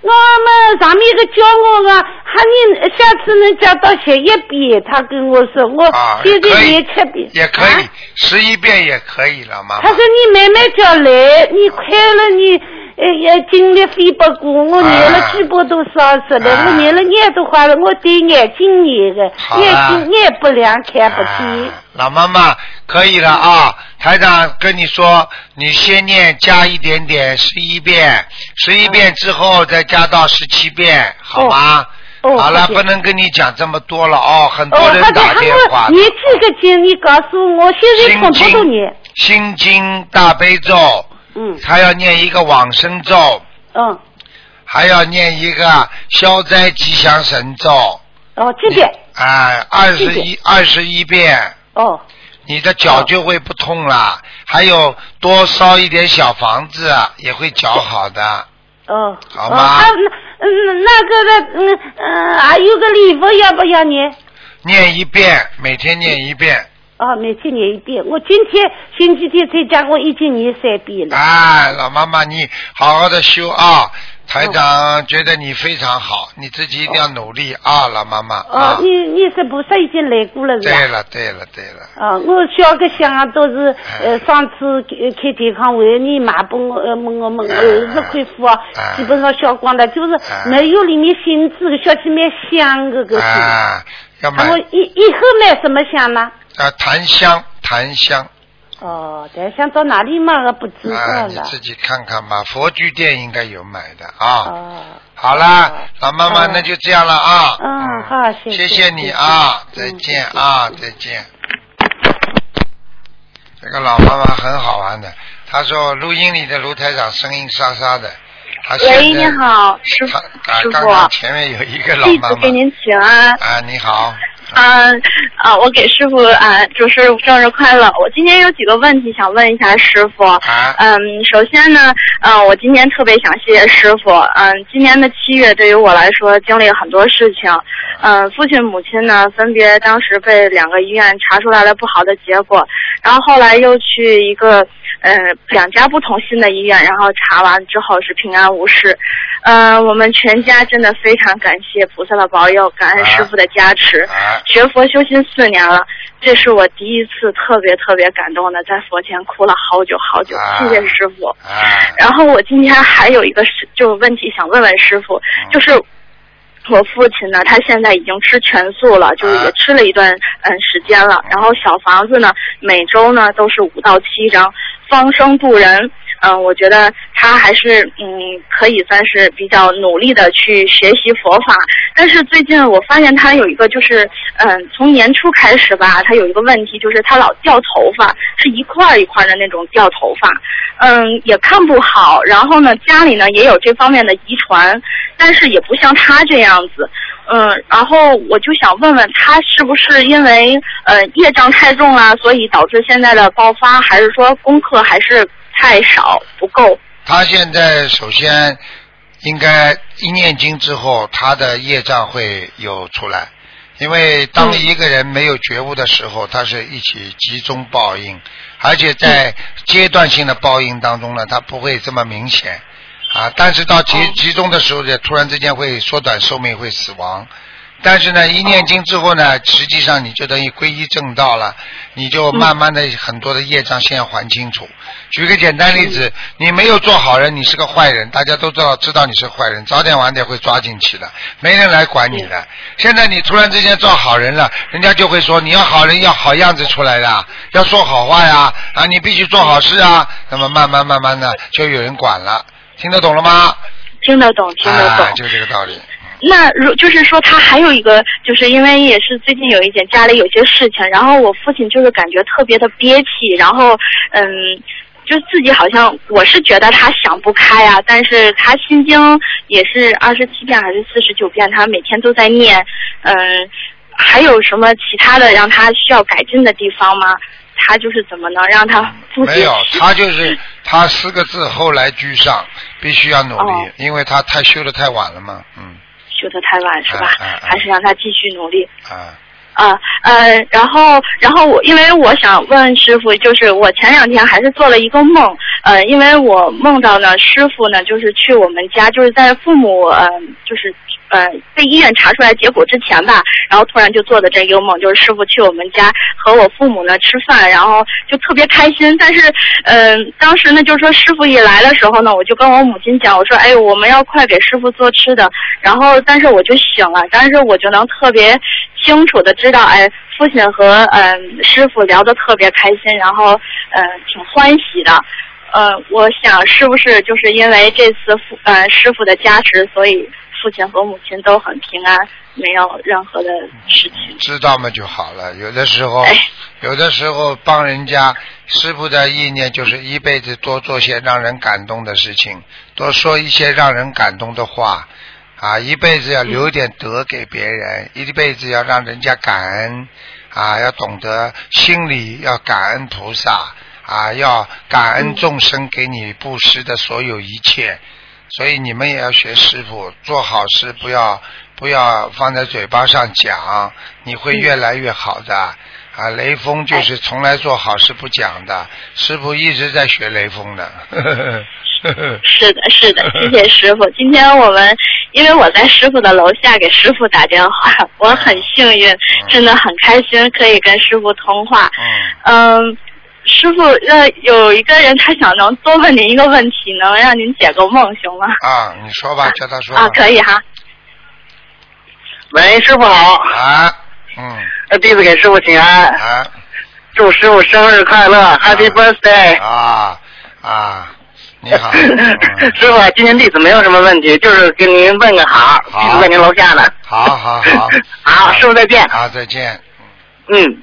Speaker 8: 我们上面一个教我的，喊你下次能加到十一遍，他跟我说，我
Speaker 1: 啊，
Speaker 8: 现在念七遍。
Speaker 1: 也可以，十一遍也可以了，妈妈
Speaker 8: 他说。你慢慢叫来，你快了你。呃，也精力费不过，我念了嘴巴都烧死了，
Speaker 1: 啊
Speaker 8: 我念了眼都花了，我对眼睛念的，眼睛眼不亮，看不清。
Speaker 1: 啊老妈妈可以了啊！台长跟你说，你先念加一点点，十一遍，十一遍之后再加到十七遍，好吗？
Speaker 8: 哦
Speaker 1: 好了，不能跟你讲这么多了哦，很
Speaker 8: 哦，
Speaker 1: 多人打
Speaker 8: 喊
Speaker 1: 电话
Speaker 8: 我。念几个经，你告诉我，现在统统都念。
Speaker 1: 心经大悲咒，
Speaker 8: 嗯。
Speaker 1: 他要念一个往生咒，
Speaker 8: 嗯，
Speaker 1: 还要念一个消灾吉祥神咒，
Speaker 8: 哦，几遍？
Speaker 1: 哎，二十一二十一遍，
Speaker 8: 哦，
Speaker 1: 你的脚就会不痛了。还有多烧一点小房子啊也会脚好的，
Speaker 8: 哦，
Speaker 1: 好吗？
Speaker 8: 哦啊那嗯，那个的，嗯嗯，还有个礼佛要不要念？
Speaker 1: 念一遍，每天念一遍。
Speaker 8: 哦，每天念一遍。我今天星期天在家，我已经念三遍了。
Speaker 1: 哎，老妈妈，你好好的修啊！台长觉得你非常好，你自己一定要努力啊，老妈妈
Speaker 8: 哦
Speaker 1: 啊，！
Speaker 8: 你你是菩萨已经来过了是吧？
Speaker 1: 对了，对了，对了，
Speaker 8: 啊，我小个香啊，都是
Speaker 1: 哎
Speaker 8: 呃，上次开开健康会你买给我呃问我们
Speaker 1: 哎
Speaker 8: 二十块付啊
Speaker 1: 哎，
Speaker 8: 基本上消光了，就是
Speaker 1: 哎
Speaker 8: 没有里面芯子的小气蛮香的个是。
Speaker 1: 啊，要买
Speaker 8: 啊，我以以后买什么香呢？
Speaker 1: 啊，檀香，檀香
Speaker 8: 哦，檀香到哪里买我不知
Speaker 1: 啊，
Speaker 8: 道了。
Speaker 1: 你自己看看吧，佛具店应该有买的啊。
Speaker 8: 哦，
Speaker 1: 好啦
Speaker 8: 哦，
Speaker 1: 老妈妈，
Speaker 8: 哦
Speaker 1: 那就这样了啊。
Speaker 8: 嗯，好，谢
Speaker 1: 谢
Speaker 8: 谢
Speaker 1: 你啊，再
Speaker 8: 嗯
Speaker 1: 见啊，再见。这个老妈妈很好玩的，她说录音里的卢台长声音沙沙的，
Speaker 9: 喂，你好，师傅
Speaker 1: 她，啊
Speaker 9: 师
Speaker 1: 刚刚
Speaker 9: 傅，
Speaker 1: 前面有一个老
Speaker 9: 弟
Speaker 1: 妈妈
Speaker 9: 子给您请安。
Speaker 1: 啊，你好，
Speaker 9: 嗯啊，我给师傅啊祝师傅生日快乐。我今天有几个问题想问一下师傅。
Speaker 1: 啊
Speaker 9: 嗯，首先呢，嗯，我今天特别想谢谢师傅。嗯，今年的七月对于我来说经历了很多事情。嗯，父亲母亲呢分别当时被两个医院查出来了不好的结果，然后后来又去一个呃两家不同心的医院，然后查完之后是平安无事。嗯，我们全家真的非常感谢菩萨的保佑，感恩师傅的加持。
Speaker 1: 啊
Speaker 9: 学佛修心四年了，这是我第一次特别特别感动的，在佛前哭了好久好久，
Speaker 1: 啊
Speaker 9: 谢谢师傅。
Speaker 1: 啊
Speaker 9: 然后我今天还有一个是就问题想问问师傅，就是我父亲呢，他现在已经吃全素了，就是也吃了一段嗯时间了。然后小房子呢，每周呢都是五到七张，方生度人。嗯，我觉得他还是嗯可以算是比较努力的去学习佛法。但是最近我发现他有一个就是嗯从年初开始吧，他有一个问题就是他老掉头发，是一块一块的那种掉头发。嗯，也看不好。然后呢，家里呢也有这方面的遗传，但是也不像他这样子。嗯，然后我就想问问他是不是因为呃业障太重了，所以导致现在的爆发，还是说功课还是太少不够？
Speaker 1: 他现在首先应该一念经之后，他的业障会有出来，因为当一个人没有觉悟的时候，他是一起集中报应，而且在阶段性的报应当中呢，他不会这么明显啊，但是到集集中的时候呢，突然之间会缩短寿命，会死亡。但是呢，一念经之后呢，实际上你就等于皈依正道了，你就慢慢的很多的业障先要还清楚。举个简单例子，你没有做好人，你是个坏人，大家都知道知道你是坏人，早点晚点会抓进去的，没人来管你的。现在你突然之间做好人了，人家就会说你要好人要好样子出来的，要说好话呀，啊，你必须做好事啊。那么慢慢慢慢的就有人管了，听得懂了吗？
Speaker 9: 听得懂，听得懂。
Speaker 1: 啊，就这个道理。
Speaker 9: 那如就是说，他还有一个，就是因为也是最近有一件家里有些事情，然后我父亲就是感觉特别的憋气，然后嗯，就自己好像我是觉得他想不开啊，但是他心经也是二十七遍还是四十九遍，他每天都在念，嗯，还有什么其他的让他需要改进的地方吗？他就是怎么能让他不
Speaker 1: 没有，他就是他四个字后来居上，必须要努力，
Speaker 9: 哦
Speaker 1: 因为他太修的太晚了嘛，嗯
Speaker 9: 修的太晚是吧？
Speaker 1: 啊啊啊
Speaker 9: 还是让他继续努力？
Speaker 1: 啊，
Speaker 9: 啊呃，然后然后我因为我想问师傅，就是我前两天还是做了一个梦，呃，因为我梦到呢师傅呢就是去我们家，就是在父母呃就是呃被医院查出来结果之前吧，然后突然就做的这个梦，就是师傅去我们家和我父母呢吃饭，然后就特别开心，但是嗯、呃当时呢就是说师傅一来的时候呢，我就跟我母亲讲，我说哎我们要快给师傅做吃的，然后但是我就醒了，但是我就能特别清楚的知道，哎，父亲和嗯、师傅聊得特别开心，然后嗯、挺欢喜的。呃，我想是不是就是因为这次父呃师傅的加持，所以父亲和母亲都很平安，没有任何的事情。
Speaker 1: 知道嘛就好了。有的时候，
Speaker 9: 哎
Speaker 1: 有的时候帮人家师傅的意念就是一辈子多做些让人感动的事情，多说一些让人感动的话。啊，一辈子要留点德给别人，一辈子要让人家感恩，啊，要懂得心里要感恩菩萨，啊，要感恩众生给你布施的所有一切，所以你们也要学师傅，做好事不要不要放在嘴巴上讲，你会越来越好的。啊，雷锋就是从来做好事不讲的，师傅一直在学雷锋的。
Speaker 9: 是的，是的，谢谢师傅。今天我们因为我在师傅的楼下给师傅打电话，我很幸运，真的很开心可以跟师傅通话。嗯，师傅，那，有一个人他想能多问您一个问题，能让您解个梦行吗？
Speaker 1: 啊，你说吧，叫他说。
Speaker 9: 啊，可以哈。
Speaker 10: 喂，师傅好。
Speaker 1: 啊，嗯。
Speaker 10: 那，弟子给师傅请安。
Speaker 1: 啊。
Speaker 10: 祝师傅生日快乐，Happy Birthday！
Speaker 1: 啊啊，你好。
Speaker 10: 师傅，今天弟子没有什么问题，就是跟您问个好，弟子在您楼下呢。
Speaker 1: 好好好。
Speaker 10: 好，师傅再见。
Speaker 1: 好，再见。
Speaker 10: 嗯。